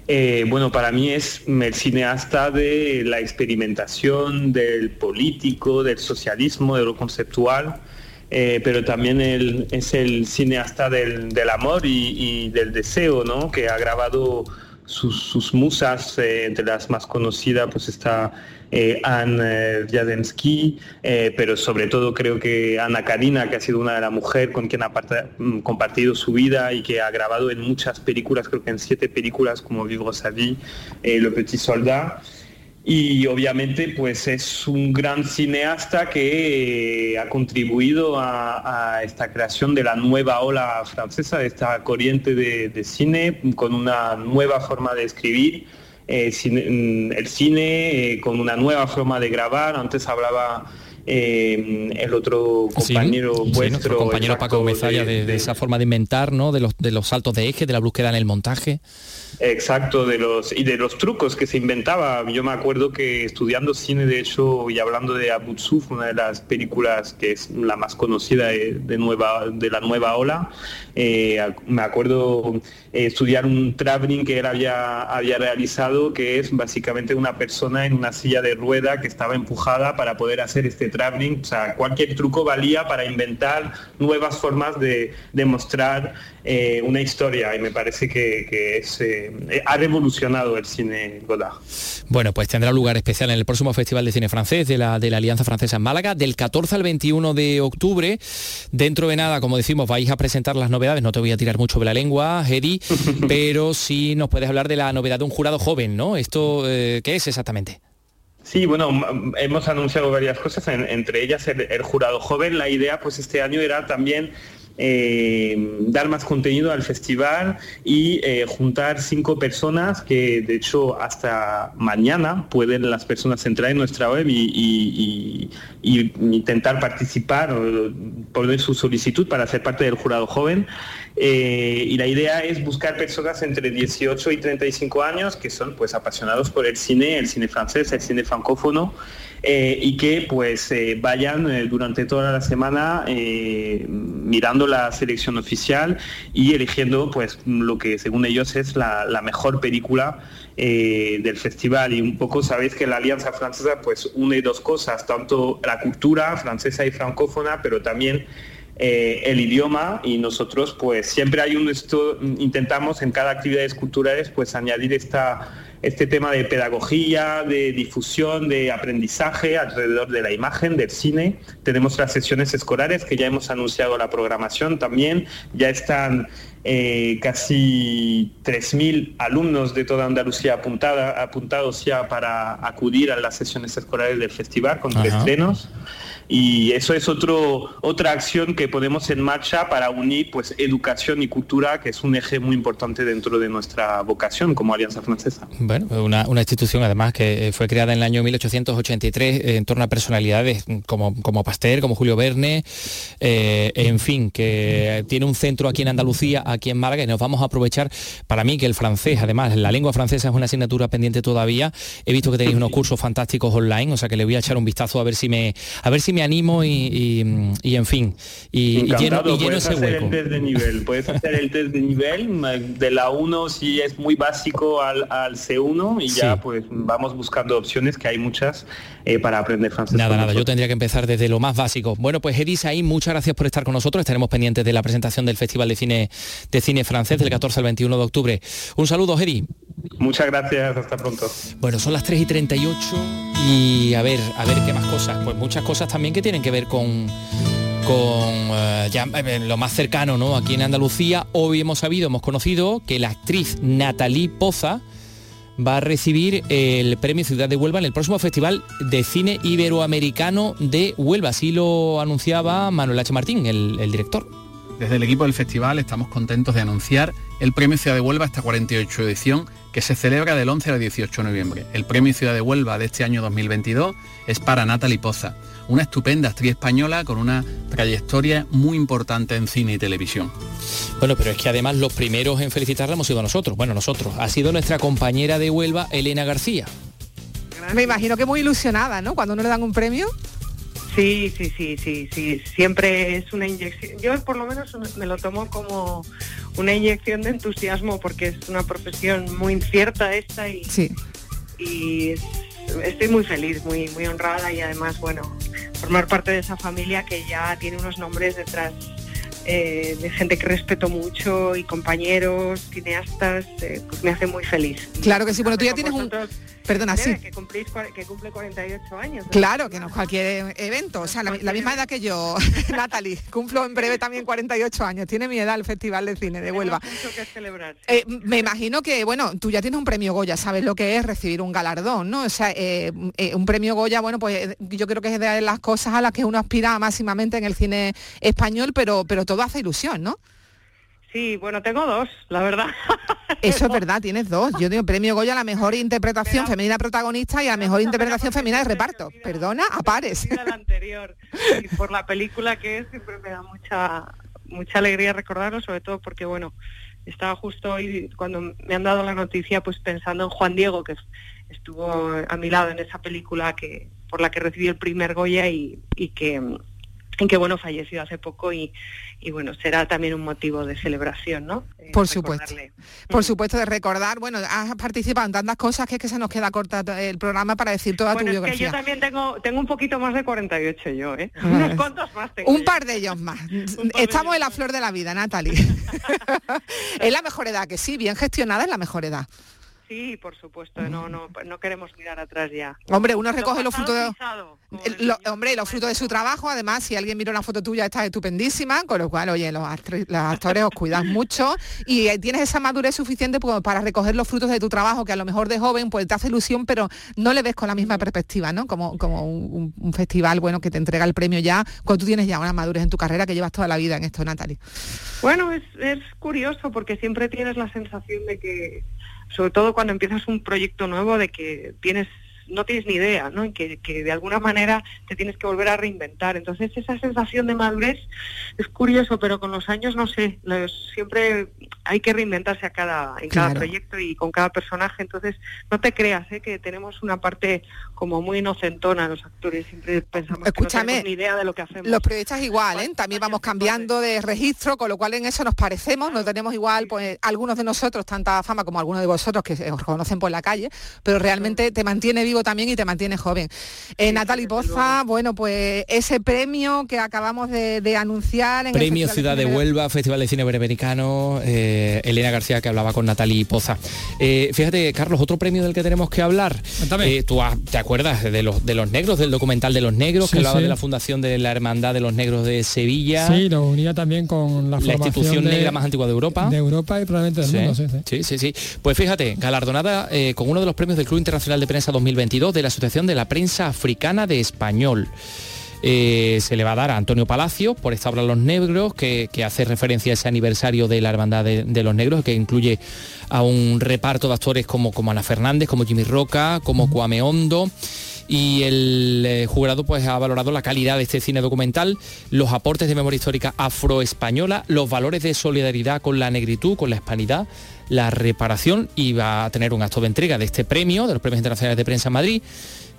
Eh, bueno, para mí es el cineasta de la experimentación, del político, del socialismo, de lo conceptual, pero también es el cineasta del, amor y, del deseo, ¿no? Que ha grabado sus, musas, entre las más conocidas, pues está eh, Anne Jadensky, eh, pero sobre todo creo que Ana Karina, que ha sido una de las mujeres con quien ha mm, compartido su vida y que ha grabado en muchas películas, creo que en siete películas como Vivre sa vie, eh, Le Petit Soldat. Y obviamente pues es un gran cineasta que ha contribuido a, esta creación de la nueva ola francesa, de esta corriente de cine con una nueva forma de escribir eh, mm, el cine eh, con una nueva forma de grabar. Antes hablaba eh, el otro compañero Sí, vuestro, compañero Paco Mezalla de, de esa forma de inventar, ¿no? De los, de los saltos de eje, de la búsqueda en el montaje. Exacto, de los y de los trucos que se inventaba. Yo me acuerdo que estudiando cine, de hecho, y hablando de Abu Suf, una de las películas que es la más conocida de, de nueva, de la nueva ola, eh, me acuerdo eh, estudiar un traveling que él había, había realizado, que es básicamente una persona en una silla de rueda que estaba empujada para poder hacer este traveling. O sea, cualquier truco valía para inventar nuevas formas de, de mostrar eh, una historia y me parece que, que es, eh, ha revolucionado el cine Godard. Bueno, pues tendrá lugar especial en el próximo Festival de Cine Francés de la, de la Alianza Francesa en Málaga, del 14 al 21 de octubre. Dentro de nada, como decimos, vais a presentar las novedades. No te voy a tirar mucho de la lengua, Hedy, pero sí nos puedes hablar de la novedad de un jurado joven, ¿no? ¿Esto eh, qué es exactamente? Sí, bueno, hemos anunciado varias cosas, en- entre ellas el, el jurado joven. La idea, pues este año era también eh, dar más contenido al festival y eh, juntar cinco personas que, de hecho, hasta mañana pueden las personas entrar en nuestra web y, intentar participar o poner su solicitud para ser parte del jurado joven. Eh, y la idea es buscar personas entre 18 y 35 años que son pues apasionados por el cine, el cine francés, el cine francófono eh, y que pues eh, vayan eh, durante toda la semana mirando la selección oficial y eligiendo pues lo que según ellos es la, mejor película del festival. Y un poco sabéis que la Alianza Francesa pues une dos cosas, tanto la cultura francesa y francófona, pero también el idioma. Y nosotros pues siempre hay un esto intentamos en cada actividades culturales pues añadir esta este tema de pedagogía, de difusión, de aprendizaje alrededor de la imagen, del cine. Tenemos las sesiones escolares que ya hemos anunciado la programación también. Ya están eh, casi 3.000 alumnos de toda Andalucía apuntada, apuntados ya para acudir a las sesiones escolares del festival con tres estrenos y eso es otro, otra acción que ponemos en marcha para unir pues educación y cultura que es un eje muy importante dentro de nuestra vocación como Alianza Francesa. Bueno, una, una institución además que eh, fue creada en el año 1883 eh, en torno a personalidades como, como Pasteur, como Julio Verne, eh, en fin, que tiene un centro aquí en Andalucía, aquí en Málaga, y nos vamos a aprovechar para mí que el francés, además, la lengua francesa es una asignatura pendiente todavía. He visto que tenéis unos cursos fantásticos online, o sea que le voy a echar un vistazo a ver si me, a ver si me animo y, y- y, en fin, y, y lleno, lleno ese hacer hueco. el test de nivel, puedes hacer el test de nivel de la 1 si es muy básico al, al C1 y ya pues vamos buscando opciones que hay muchas eh, para aprender francés. Nada, nada, yo tendría que empezar desde lo más básico. Bueno, pues Edis ahí, muchas gracias por estar con nosotros. Estaremos pendientes de la presentación del Festival de Cine de Cine Francés del 14 al 21 de octubre. Un saludo, Edi. Muchas gracias, hasta pronto. Bueno, son las 3 y 38 y a ver, a ver qué más cosas. Pues muchas cosas también que tienen que ver con con eh, ya eh, lo más cercano, ¿no? Aquí en Andalucía hoy hemos sabido, hemos conocido que la actriz Natalie Poza va a recibir el premio Ciudad de Huelva en el próximo Festival de Cine Iberoamericano de Huelva. Así lo anunciaba Manuel H. Martín, el, el director. Desde el equipo del festival estamos contentos de anunciar el Premio Ciudad de Huelva esta 48 edición que se celebra del 11 al 18 de noviembre. El Premio Ciudad de Huelva de este año 2022 es para Natalie Poza, una estupenda actriz española con una trayectoria muy importante en cine y televisión. Bueno, pero es que además los primeros en felicitarla hemos sido nosotros. Bueno, nosotros. Ha sido nuestra compañera de Huelva, Elena García. Me imagino que muy ilusionada, ¿no? Cuando uno le dan un premio. Sí, sí, sí, sí, sí. Siempre es una inyección. Yo por lo menos me lo tomo como una inyección de entusiasmo porque es una profesión muy incierta esta y, y es- estoy muy feliz, muy, muy honrada y además, bueno, formar parte de esa familia que ya tiene unos nombres detrás eh, de gente que respeto mucho y compañeros, cineastas, eh, pues me hace muy feliz. Claro que sí. Bueno, tú ya tienes un... Perdona, sí. Que, cumplís, que cumple 48 años. Claro, que no es cualquier evento, o sea, la, la misma edad que yo, Natalie, cumplo en breve también 48 años, tiene mi edad el Festival de Cine de Huelva. Tenemos mucho que celebrar. Eh, me imagino que, bueno, tú ya tienes un premio Goya, sabes lo que es recibir un galardón, ¿no? O sea, eh, eh, un premio Goya, bueno, pues yo creo que es de las cosas a las que uno aspira máximamente en el cine español, pero, pero todo hace ilusión, ¿no? Sí, bueno, tengo dos, la verdad. Eso es verdad, tienes dos. Yo tengo premio Goya a la mejor interpretación femenina protagonista y a la mejor interpretación femenina de reparto. Perdona, a pares. La anterior. Y por la película que es, siempre me da mucha, mucha alegría recordarlo, sobre todo porque, bueno, estaba justo hoy, cuando me han dado la noticia, pues pensando en Juan Diego, que estuvo a mi lado en esa película que por la que recibí el primer Goya y, y que que bueno falleció hace poco y, y, bueno será también un motivo de celebración no eh, por supuesto. por supuesto de recordar bueno has participado en tantas cosas que es que se nos queda corta el programa para decir toda tu biografía es que yo también tengo tengo un poquito más de 48 yo ¿eh? unos cuantos más tengo un par de ellos más. Estamos en la flor de la vida Natalie. Es la mejor edad que sí bien gestionada es la mejor edad Sí, por supuesto, no, no, no queremos mirar atrás ya. Hombre, uno recoge los frutos de, hombre, los frutos de su trabajo, además, si alguien mira una foto tuya está estupendísima, con lo cual, oye, los, actores os cuidan mucho y eh, tienes esa madurez suficiente pues, para recoger los frutos de tu trabajo, que a lo mejor de joven pues te hace ilusión, pero no le ves con la misma perspectiva, ¿no? Como, como un, un festival bueno que te entrega el premio ya, cuando tú tienes ya una madurez en tu carrera que llevas toda la vida en esto, Natalie. Bueno, es, es curioso porque siempre tienes la sensación de que sobre todo cuando empiezas un proyecto nuevo de que tienes no tienes ni idea, ¿no? Que, que de alguna manera te tienes que volver a reinventar. Entonces esa sensación de madurez es curioso, pero con los años no sé, siempre hay que reinventarse a cada, en cada proyecto y con cada personaje. Entonces no te creas ¿eh? que tenemos una parte como muy inocentona los actores, siempre pensamos Escúchame, que no ni idea de lo que hacemos. Los periodistas igual, ¿eh? También vamos cambiando de registro, con lo cual en eso nos parecemos, no tenemos igual, pues algunos de nosotros tanta fama como algunos de vosotros que os conocen por la calle, pero realmente te mantiene vivo también y te mantiene joven. Eh, Natalie Poza, bueno, pues ese premio que acabamos de, anunciar en Premio Ciudad de, Huelva, Festival de Cine Iberoamericano, eh, Elena García que hablaba con Natalie Poza. Eh, fíjate, Carlos, otro premio del que tenemos que hablar. tú te acuerdas de los, de los negros, del documental de los negros, que hablaba de la fundación de la Hermandad de los Negros de Sevilla. Sí, lo unía también con la, la institución negra más antigua de Europa. De Europa y probablemente del mundo, sí, sí. Sí, Pues fíjate, galardonada con uno de los premios del Club Internacional de Prensa 2022 de la Asociación de la Prensa Africana de Español. Eh, se le va a dar a Antonio Palacio por esta obra Los Negros, que, hace referencia a ese aniversario de la Hermandad de, los Negros, que incluye a un reparto de actores como, como Ana Fernández, como Jimmy Roca, como Cuame Hondo y el eh, jurado pues ha valorado la calidad de este cine documental, los aportes de memoria histórica afroespañola, los valores de solidaridad con la negritud, con la hispanidad, la reparación y va a tener un acto de entrega de este premio, de los premios internacionales de prensa en Madrid,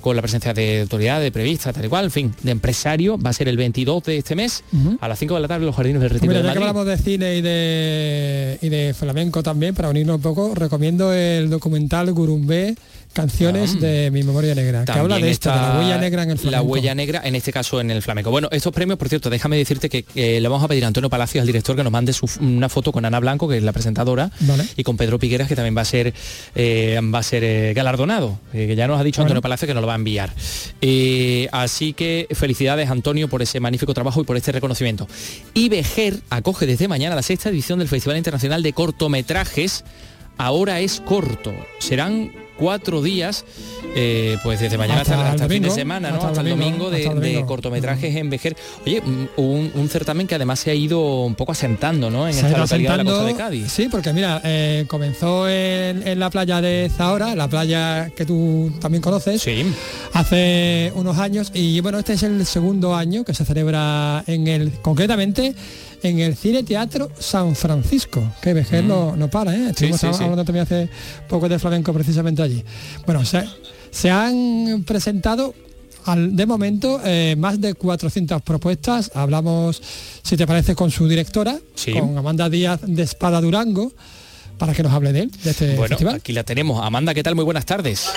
con la presencia de autoridades, de previstas, tal y cual, en fin, de empresario, va a ser el 22 de este mes, a las 5 de la tarde, en los Jardines del Retiro Mira, de ya que hablamos de cine y de, y de flamenco también, para unirnos un poco, recomiendo el documental Gurumbé, canciones de mi memoria negra, que habla de esta, de la huella negra en el flamenco. La huella negra, en este caso en el flamenco. Bueno, estos premios, por cierto, déjame decirte que le vamos a pedir a Antonio Palacios, al director, que nos mande una foto con Ana Blanco, que es la presentadora, y con Pedro Pigueras, que también va a ser eh, va a ser eh, galardonado, eh, que ya nos ha dicho Antonio Palacios que nos lo va a enviar. así que felicidades, Antonio, por ese magnífico trabajo y por este reconocimiento. Y Vejer acoge desde mañana la sexta edición del Festival Internacional de Cortometrajes. Ahora es corto. Serán cuatro días, eh, pues desde mañana hasta, el fin de semana, ¿no? hasta, el domingo, de, cortometrajes en Vejer. Oye, un, certamen que además se ha ido un poco asentando, ¿no? En esta localidad de la costa de Cádiz. Sí, porque mira, eh, comenzó en, la playa de Zahora, la playa que tú también conoces, sí. hace unos años, y bueno, este es el segundo año que se celebra en el, concretamente, en el Cine Teatro San Francisco, que Vejer mm. no, para, ¿eh? Estuvimos hablando también hace poco de flamenco precisamente allí. Bueno, se, han presentado al, de momento eh, más de 400 propuestas. Hablamos, si te parece, con su directora, con Amanda Díaz de Espada Durango para que nos hable de él, de este bueno, Aquí la tenemos. Amanda, ¿qué tal? Muy buenas tardes.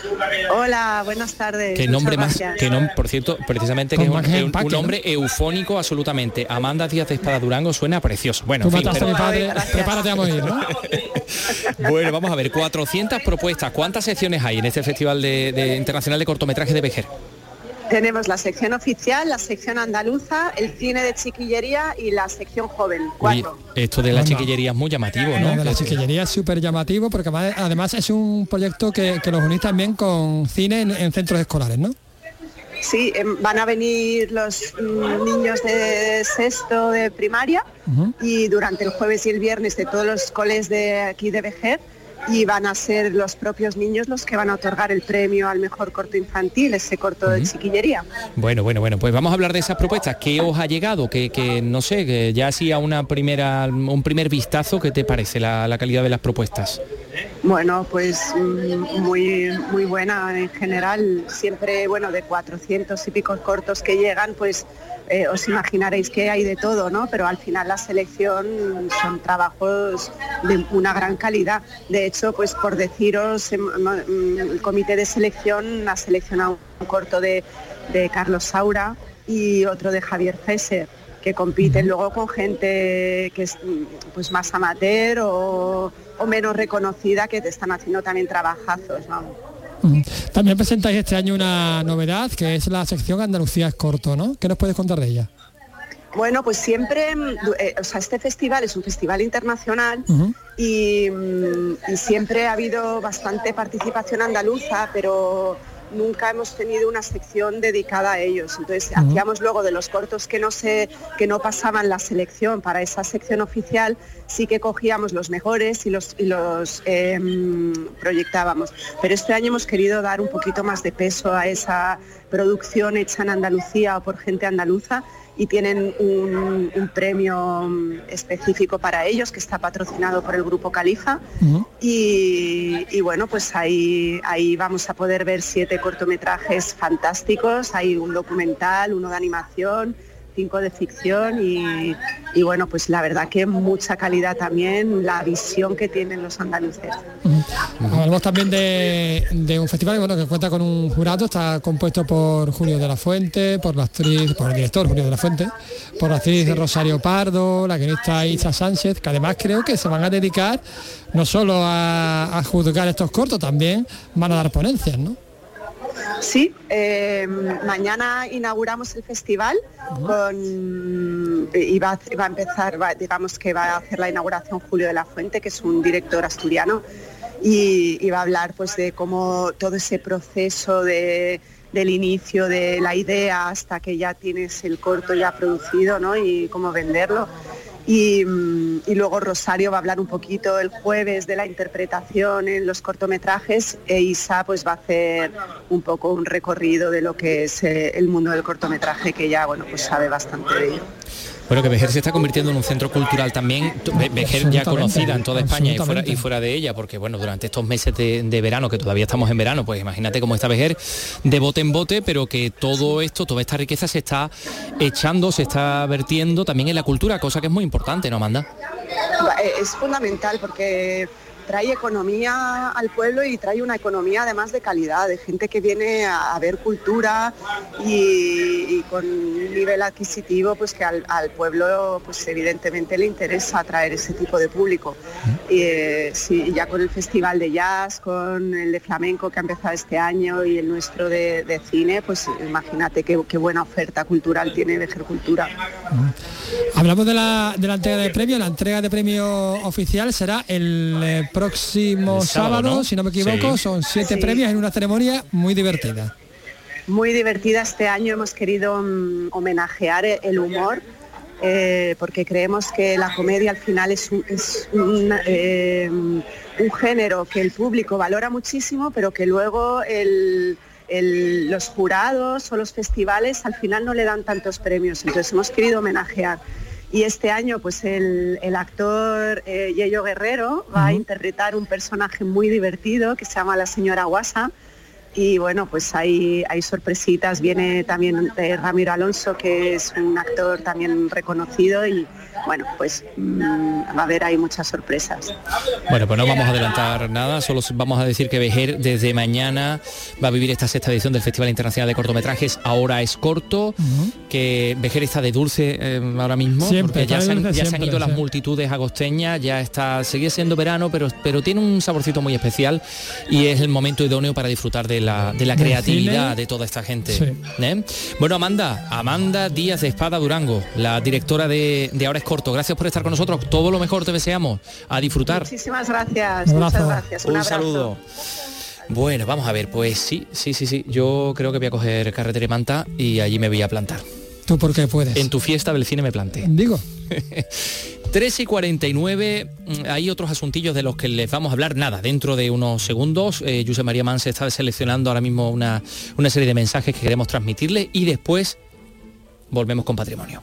Hola, buenas tardes. Qué nombre más, que nombre, por cierto, precisamente que es un, nombre eufónico absolutamente. Amanda Díaz de Espada Durango suena precioso. Bueno, prepárate a morir, bueno, vamos a ver, 400 propuestas. ¿Cuántas secciones hay en este Festival de, Internacional de Cortometrajes de Vejer? Tenemos la sección oficial, la sección andaluza, el cine de chiquillería y la sección joven. esto de la chiquillería es muy llamativo, ¿no? la chiquillería es súper llamativo porque además es un proyecto que, que los unís también con cine en, centros escolares, ¿no? Sí, em, van a venir los mm, niños de sexto de primaria y durante el jueves y el viernes de todos los coles de aquí de Vejer y van a ser los propios niños los que van a otorgar el premio al mejor corto infantil, ese corto de chiquillería. Bueno, bueno, bueno, pues vamos a hablar de esas propuestas. ¿Qué os ha llegado? Que, que no sé, que ya así a una primera, un primer vistazo, ¿qué te parece la, la calidad de las propuestas? Bueno, pues mm, muy, muy buena en general. Siempre, bueno, de 400 y picos cortos que llegan, pues eh, os imaginaréis que hay de todo, ¿no? Pero al final la selección son trabajos de una gran calidad. De hecho, pues por deciros, em, mm, el comité de selección ha seleccionado un corto de, de Carlos Saura y otro de Javier Fesser que compiten luego con gente que es mm, pues más amateur o, o menos reconocida que te están haciendo también trabajazos. También presentáis este año una novedad que es la sección Andalucía es corto, ¿no? ¿Qué nos puedes contar de ella? Bueno, pues siempre, mm, eh, o sea, este festival es un festival internacional y siempre ha habido bastante participación andaluza, pero nunca hemos tenido una sección dedicada a ellos. Entonces hacíamos luego de los cortos que no se, que no pasaban la selección para esa sección oficial, sí que cogíamos los mejores y los, y los em, proyectábamos. Pero este año hemos querido dar un poquito más de peso a esa producción hecha en Andalucía o por gente andaluza y tienen un, un premio mm, específico para ellos que está patrocinado por el grupo Califa y, y bueno pues ahí, ahí vamos a poder ver siete cortometrajes fantásticos, hay un documental, uno de animación, cinco de ficción y, bueno pues la verdad que mucha calidad también la visión que tienen los andaluces. También de, un festival bueno, que cuenta con un jurado, está compuesto por Julio de la Fuente, por la actriz, por el director Julio de la Fuente, por la actriz Rosario Pardo, la guionista Isa Sánchez, que además creo que se van a dedicar no solo a, a juzgar estos cortos, también van a dar ponencias, ¿no? Sí, eh, mañana inauguramos el festival con y va, a- va a empezar, va- digamos que va a hacer la inauguración Julio de la Fuente, que es un director asturiano, y, y va a hablar pues de cómo todo ese proceso de, del inicio de la idea hasta que ya tienes el corto ya producido, ¿no? Y cómo venderlo. Y, mm, y luego Rosario va a hablar un poquito el jueves de la interpretación en los cortometrajes e Isa pues va a hacer un poco un recorrido de lo que es eh, el mundo del cortometraje que ya bueno pues sabe bastante de ello. Bueno, que Vejer se está convirtiendo en un centro cultural también, Vejer ya conocida en toda España y fuera, absolutamente. y fuera de ella, porque bueno, durante estos meses de, de verano, que todavía estamos en verano, pues imagínate cómo está Vejer de bote en bote, pero que todo esto, toda esta riqueza se está echando, se está vertiendo también en la cultura, cosa que es muy importante, ¿no, Amanda? Eh, Es fundamental porque trae economía al pueblo y trae una economía además de calidad, de gente que viene a, a ver cultura y, y con un nivel adquisitivo pues que al, al pueblo pues evidentemente le interesa atraer ese tipo de público. Y, eh, sí, ya con el festival de jazz, con el de flamenco que ha empezado este año y el nuestro de, de cine, pues imagínate qué, qué buena oferta cultural tiene Vejer Cultura. Hablamos de la, de la entrega de premio. La entrega de premio oficial será el eh, próximo El sábado, sábado, ¿no? si no me equivoco. Sí. Son siete Sí. premios en una ceremonia muy divertida. muy divertida este año. Hemos querido mm, homenajear e- el humor eh, porque creemos que la comedia al final es un, es un, eh, un género que el público valora muchísimo, pero que luego el- el- los jurados o los festivales al final no le dan tantos premios. Entonces hemos querido homenajear. Y este año pues el, el actor eh, Yello Guerrero va a interpretar un personaje muy divertido que se llama la señora Guasa y bueno, pues hay, hay sorpresitas. Viene también eh, Ramiro Alonso, que es un actor también reconocido y bueno, pues mm, va a haber ahí muchas sorpresas. Bueno, pues no vamos a adelantar nada, solo vamos a decir que Vejer desde mañana va a vivir esta sexta edición del Festival Internacional de Cortometrajes, ahora es corto, que Vejer está de dulce eh, ahora mismo, Siempre, porque ya, se han, dulce ya se han siempre, ido las multitudes agosteñas, ya está, sigue siendo verano, pero, pero tiene un saborcito muy especial y es el momento idóneo para disfrutar de la, de la creatividad cine. de toda esta gente. Sí. ¿eh? Bueno, Amanda, Amanda Díaz de Espada Durango, la directora de, de Ahora es Corto, gracias por estar con nosotros, todo lo mejor te deseamos, a disfrutar. Muchísimas gracias, Un muchas gracias. Un, saludo. Bueno, vamos a ver, pues sí, sí, sí, sí. Yo creo que voy a coger carretera y manta y allí me voy a plantar. Tú porque puedes. En tu fiesta del cine me planté. Digo. 3 y 49, mm, hay otros asuntillos de los que les vamos a hablar, nada, dentro de unos segundos. Eh, José María Manse está seleccionando ahora mismo una, una serie de mensajes que queremos transmitirle y después volvemos con patrimonio.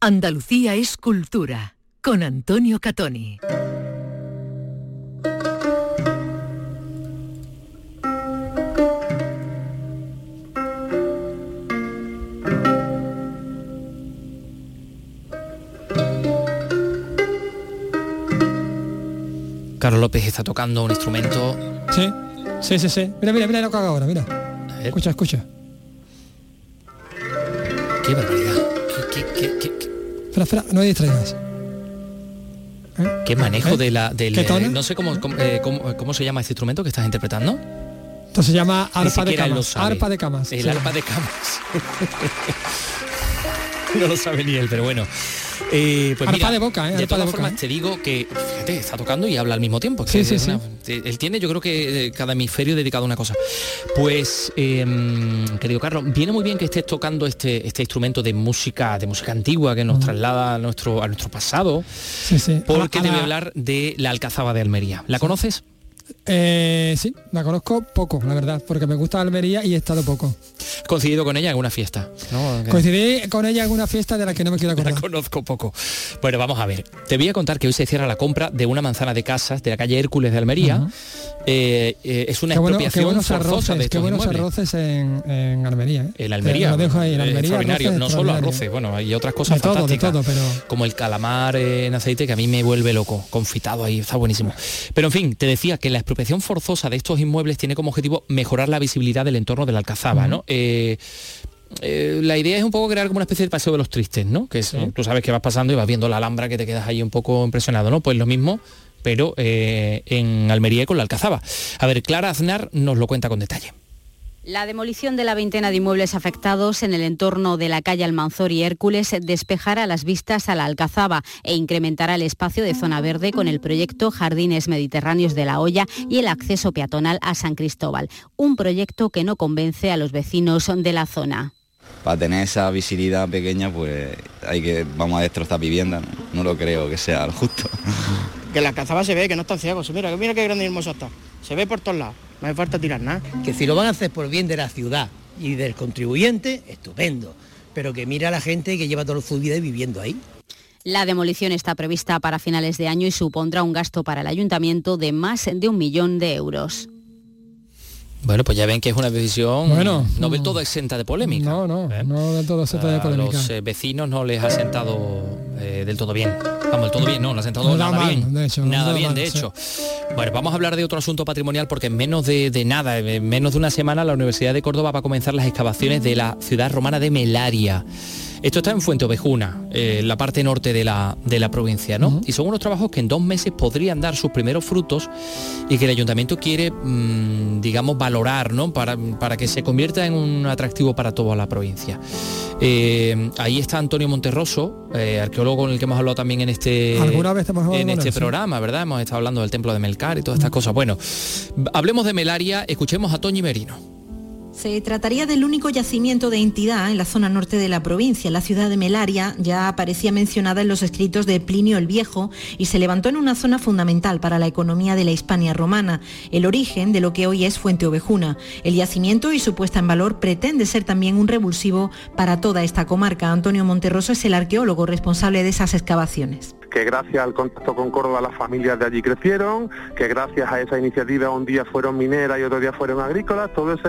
Andalucía es cultura. Con Antonio Catoni. Carlos López está tocando un instrumento. Sí, sí, sí, sí. Mira, mira, mira lo que hago ahora, mira. Escucha, escucha. Qué barbaridad. Espera, espera, no me distraigas. qué manejo ¿Eh? de la... Del, eh, no sé cómo, cómo, eh, cómo- cómo se llama este instrumento que estás interpretando. Esto se llama arpa de camas. Arpa de camas. El arpa de camas. no lo sabe ni él, pero bueno. Eh, pues Arpa mira, de boca, ¿eh? De Arpa de todas boca, formas, ¿eh? te digo que, fíjate, está tocando y habla al mismo tiempo. que Sí, sí, sí. una- eh, él tiene, yo creo que eh, cada hemisferio dedicado a una cosa. Pues, eh, querido Carlos, viene muy bien que estés tocando este, este instrumento de música, de música antigua que nos traslada a nuestro, a nuestro pasado, Sí, sí. porque A la- la- hablar de la Alcazaba de Almería. ¿La conoces? Eh, sí, la conozco poco, la verdad, porque me gusta Almería y he estado poco. Coincidido con ella en alguna fiesta. ¿no? Coincidí con ella en una fiesta de la que no me quiero acordar. La conozco poco. Bueno, vamos a ver. Te voy a contar que hoy se cierra la compra de una manzana de casas de la calle Hércules de Almería. Eh, eh, es una Qué, bueno- qué expropiación buenos forzosa arroces, de qué buenos arroces en, en Almería. El Almería, Te lo dejo ahí, el Almería, extraordinario, no solo arroces, bueno, hay otras cosas De todo, de fantásticas, todo, pero- como el calamar en aceite que a mí me vuelve loco, confitado ahí, está buenísimo. Pero en fin, te decía que la expropiación forzosa de estos inmuebles tiene como objetivo mejorar la visibilidad del entorno de la Alcazaba, ¿no? Eh, eh, la idea es un poco crear como una especie de paseo de los tristes, ¿no? Que es, tú sabes que vas pasando y vas viendo la Alhambra que te quedas ahí un poco impresionado, ¿no? Pues lo mismo, pero eh, en Almería y con la Alcazaba. A ver, Clara Aznar nos lo cuenta con detalle. La demolición de la veintena de inmuebles afectados en el entorno de la calle Almanzor y Hércules despejará las vistas a la Alcazaba e incrementará el espacio de zona verde con el proyecto Jardines Mediterráneos de la Hoya y el acceso peatonal a San Cristóbal. Un proyecto que no convence a los vecinos de la zona. para tener esa visibilidad pequeña, pues hay que vamos a destrozar viviendas. No, No lo creo que sea lo justo. Que la cazaba se ve, que no están ciegos. Mira, mira qué grande y hermoso está. Se ve por todos lados. No hace falta tirar nada. Que si lo van a hacer por bien de la ciudad y del contribuyente, estupendo. Pero que mira a la gente que lleva toda su vida viviendo ahí. La demolición está prevista para finales de año y supondrá un gasto para el ayuntamiento de más de un millón de euros. Bueno, pues ya ven que es una decisión Bueno, no del todo exenta de polémica. No, no, no del todo se A de polémica. los eh, vecinos no les ha sentado eh, del todo bien. Vamos, del todo bien, no, no ha sentado Nada nada mal, bien. de hecho, nada bien, mal, de sí. hecho. Bueno, vamos a hablar de otro asunto patrimonial porque en menos de, de nada, en menos de una semana, la Universidad de Córdoba va a comenzar las excavaciones de la ciudad romana de Melaria. Esto está en Fuente Ovejuna, eh, la parte norte de la, de la provincia, ¿no? Y son unos trabajos que en dos meses podrían dar sus primeros frutos y que el ayuntamiento quiere, mm, digamos, valorar, ¿no? Para, para que se convierta en un atractivo para toda la provincia. Eh, ahí está Antonio Monterroso, eh, arqueólogo con el que hemos hablado también en este, Alguna vez hemos hablado en este programa, ¿verdad? Hemos estado hablando del templo de Melcar y todas estas cosas. Bueno, hablemos de Melaria, escuchemos a Toñi Merino. Se trataría del único yacimiento de entidad en la zona norte de la provincia. La ciudad de Melaria ya aparecía mencionada en los escritos de Plinio el Viejo y se levantó en una zona fundamental para la economía de la Hispania romana, el origen de lo que hoy es Fuente Ovejuna. El yacimiento y su puesta en valor pretende ser también un revulsivo para toda esta comarca. Antonio Monterroso es el arqueólogo responsable de esas excavaciones. Que gracias al contacto con Córdoba las familias de allí crecieron, que gracias a esa iniciativa un día fueron mineras y otro día fueron agrícolas, todas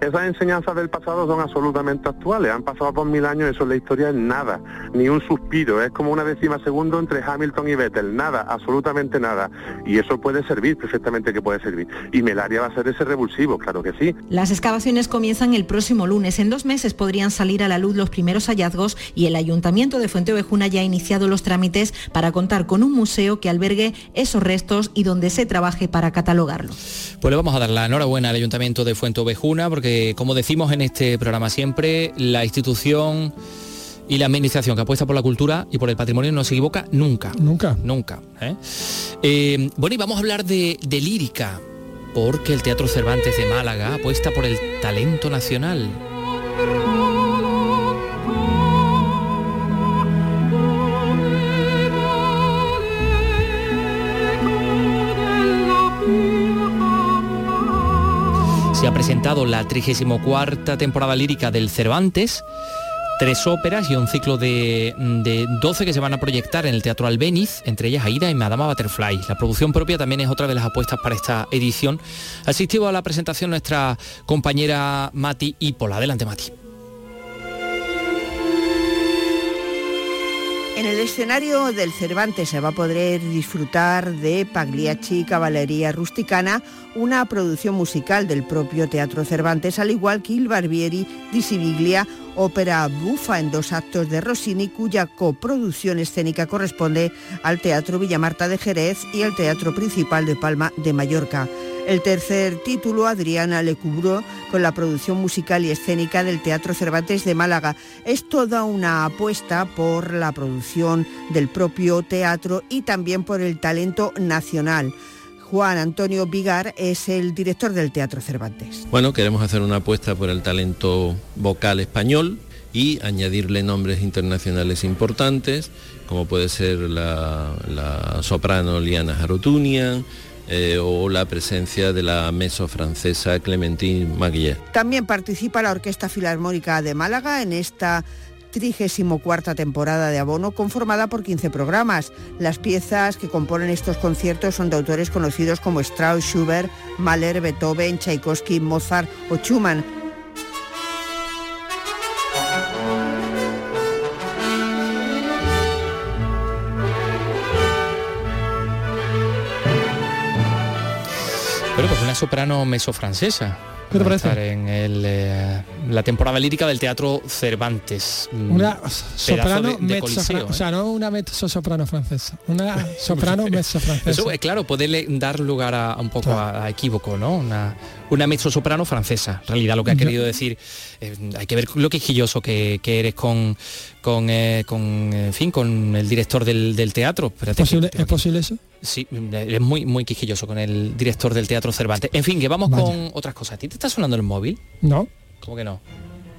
esas enseñanzas del pasado son absolutamente actuales, han pasado por mil años, eso en la historia es nada, ni un suspiro, es como una décima segundo entre Hamilton y Vettel, nada, absolutamente nada, y eso puede servir, perfectamente que puede servir, y Melaria va a ser ese revulsivo, claro que sí. Las excavaciones comienzan el próximo lunes, en dos meses podrían salir a la luz los primeros hallazgos y el Ayuntamiento de Fuente Ovejuna ya ha iniciado los trámites para contar con un museo que albergue esos restos y donde se trabaje para catalogarlos. Pues le vamos a dar la enhorabuena al Ayuntamiento de Fuente Ovejuna porque como decimos en este programa siempre, la institución y la administración que apuesta por la cultura y por el patrimonio no se equivoca nunca. Nunca. Nunca. ¿eh? Eh, bueno, y vamos a hablar de, de lírica, porque el Teatro Cervantes de Málaga apuesta por el talento nacional. Ha presentado la 34 temporada lírica del Cervantes, tres óperas y un ciclo de, de 12 que se van a proyectar en el Teatro Albeniz, entre ellas Aida y Madama Butterfly. La producción propia también es otra de las apuestas para esta edición. Asistió a la presentación nuestra compañera Mati Ipola. Adelante, Mati. En el escenario del Cervantes se va a poder disfrutar de Pagliacci Caballería Rusticana, una producción musical del propio Teatro Cervantes, al igual que Il Barbieri di Siviglia, ópera bufa en dos actos de Rossini, cuya coproducción escénica corresponde al Teatro Villamarta de Jerez y al Teatro Principal de Palma de Mallorca. El tercer título, Adriana Lecubró, con la producción musical y escénica del Teatro Cervantes de Málaga. Es toda una apuesta por la producción del propio teatro y también por el talento nacional. Juan Antonio Vigar es el director del Teatro Cervantes. Bueno, queremos hacer una apuesta por el talento vocal español y añadirle nombres internacionales importantes, como puede ser la, la soprano Liana Jarutunian, eh, o la presencia de la meso francesa Clementine Maguier. También participa la Orquesta Filarmónica de Málaga en esta 34 temporada de Abono conformada por 15 programas. Las piezas que componen estos conciertos son de autores conocidos como Strauss, Schubert, Mahler, Beethoven, Tchaikovsky, Mozart o Schumann. Bueno, pues una soprano mesofrancesa. ¿Qué te parece? Estar en el, eh, la temporada lírica del Teatro Cervantes. Mm, Una soprano de- de mezzo coliseo, o ¿eh? sea, no una mezzo soprano francesa, una soprano mezzo francesa. Eso, eh, claro, puede le- dar lugar a, un poco a, a equívoco, ¿no? Una, una mezzo-soprano francesa. En realidad lo que ha querido decir, eh, hay que ver lo quisquilloso que, que eres con, con, eh, con, en fin, con el director del, del teatro. Espérate ¿Es posible, ¿Es posible eso? Sí, es muy, muy quisquilloso con el director del Teatro Cervantes. En fin, que vamos Vaya. con otras cosas. ¿A ti te está sonando el móvil? No. ¿Cómo que no?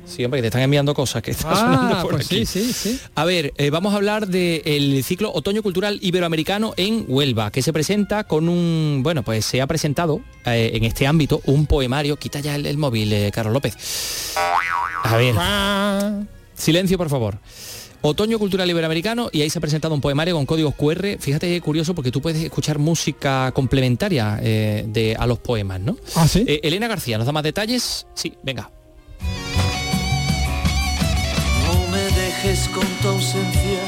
Sí, hombre, que te están enviando cosas que están Ah, sonando por pues aquí. sí, sí, sí. A ver, eh, vamos a hablar del ciclo Otoño Cultural Iberoamericano en Huelva, que se presenta con un, bueno, pues se ha presentado eh, en este ámbito un poemario. Quita ya el, el móvil, eh, Carlos López. A ver. Silencio, por favor. Otoño Cultural Iberoamericano y ahí se ha presentado un poemario con códigos QR. Fíjate qué curioso porque tú puedes escuchar música complementaria eh, de, a los poemas, ¿no? ¿Ah, sí? Eh, Elena García, ¿nos da más detalles? Sí, venga. Dejes con tu ausencia.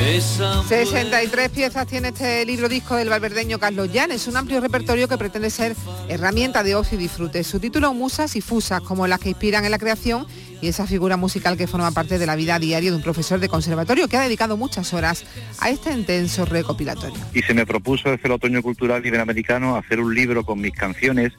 Esa 63 piezas tiene este libro disco del valverdeño Carlos Llanes, un amplio repertorio que pretende ser herramienta de ocio y disfrute. Su título Musas y Fusas, como las que inspiran en la creación y esa figura musical que forma parte de la vida diaria de un profesor de conservatorio que ha dedicado muchas horas a este intenso recopilatorio. y se me propuso desde el Otoño Cultural Iberoamericano hacer un libro con mis canciones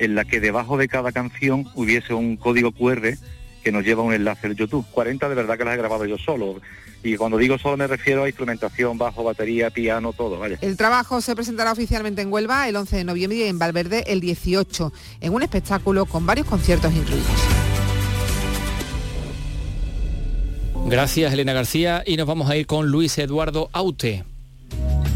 en la que debajo de cada canción hubiese un código QR que nos lleva un enlace del YouTube. 40 de verdad que las he grabado yo solo. Y cuando digo solo me refiero a instrumentación, bajo, batería, piano, todo, ¿vale? El trabajo se presentará oficialmente en Huelva el 11 de noviembre y en Valverde el 18, en un espectáculo con varios conciertos incluidos. Gracias, Elena García. Y nos vamos a ir con Luis Eduardo Aute.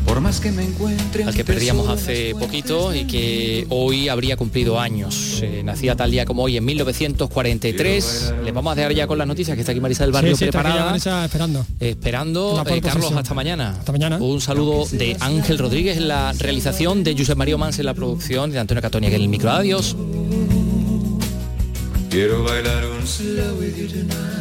Por más que me encuentre al que perdíamos hace poquito y que hoy habría cumplido años. Eh, nacía tal día como hoy en 1943. Le vamos a dejar ya con las noticias que está aquí Marisa del Barrio Sí, sí, está aquí preparada. Marisa esperando. Esperando, Eh, Carlos, hasta mañana. Hasta mañana. Un saludo de Ángel Rodríguez en la realización, de Josep María Mans en la producción, de Antonio Catonia en el micro. Adiós. Quiero bailar un slow with you. Tonight.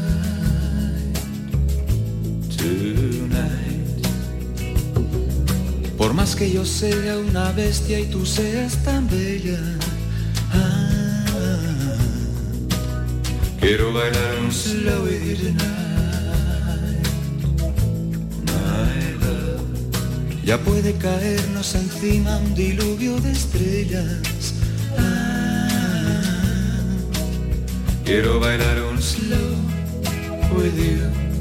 Por más que yo sea una bestia y tú seas tan bella. ah, quiero bailar un slow you tonight. My love. Ya puede caernos encima un diluvio de estrellas. Ah, Quiero bailar un slow with you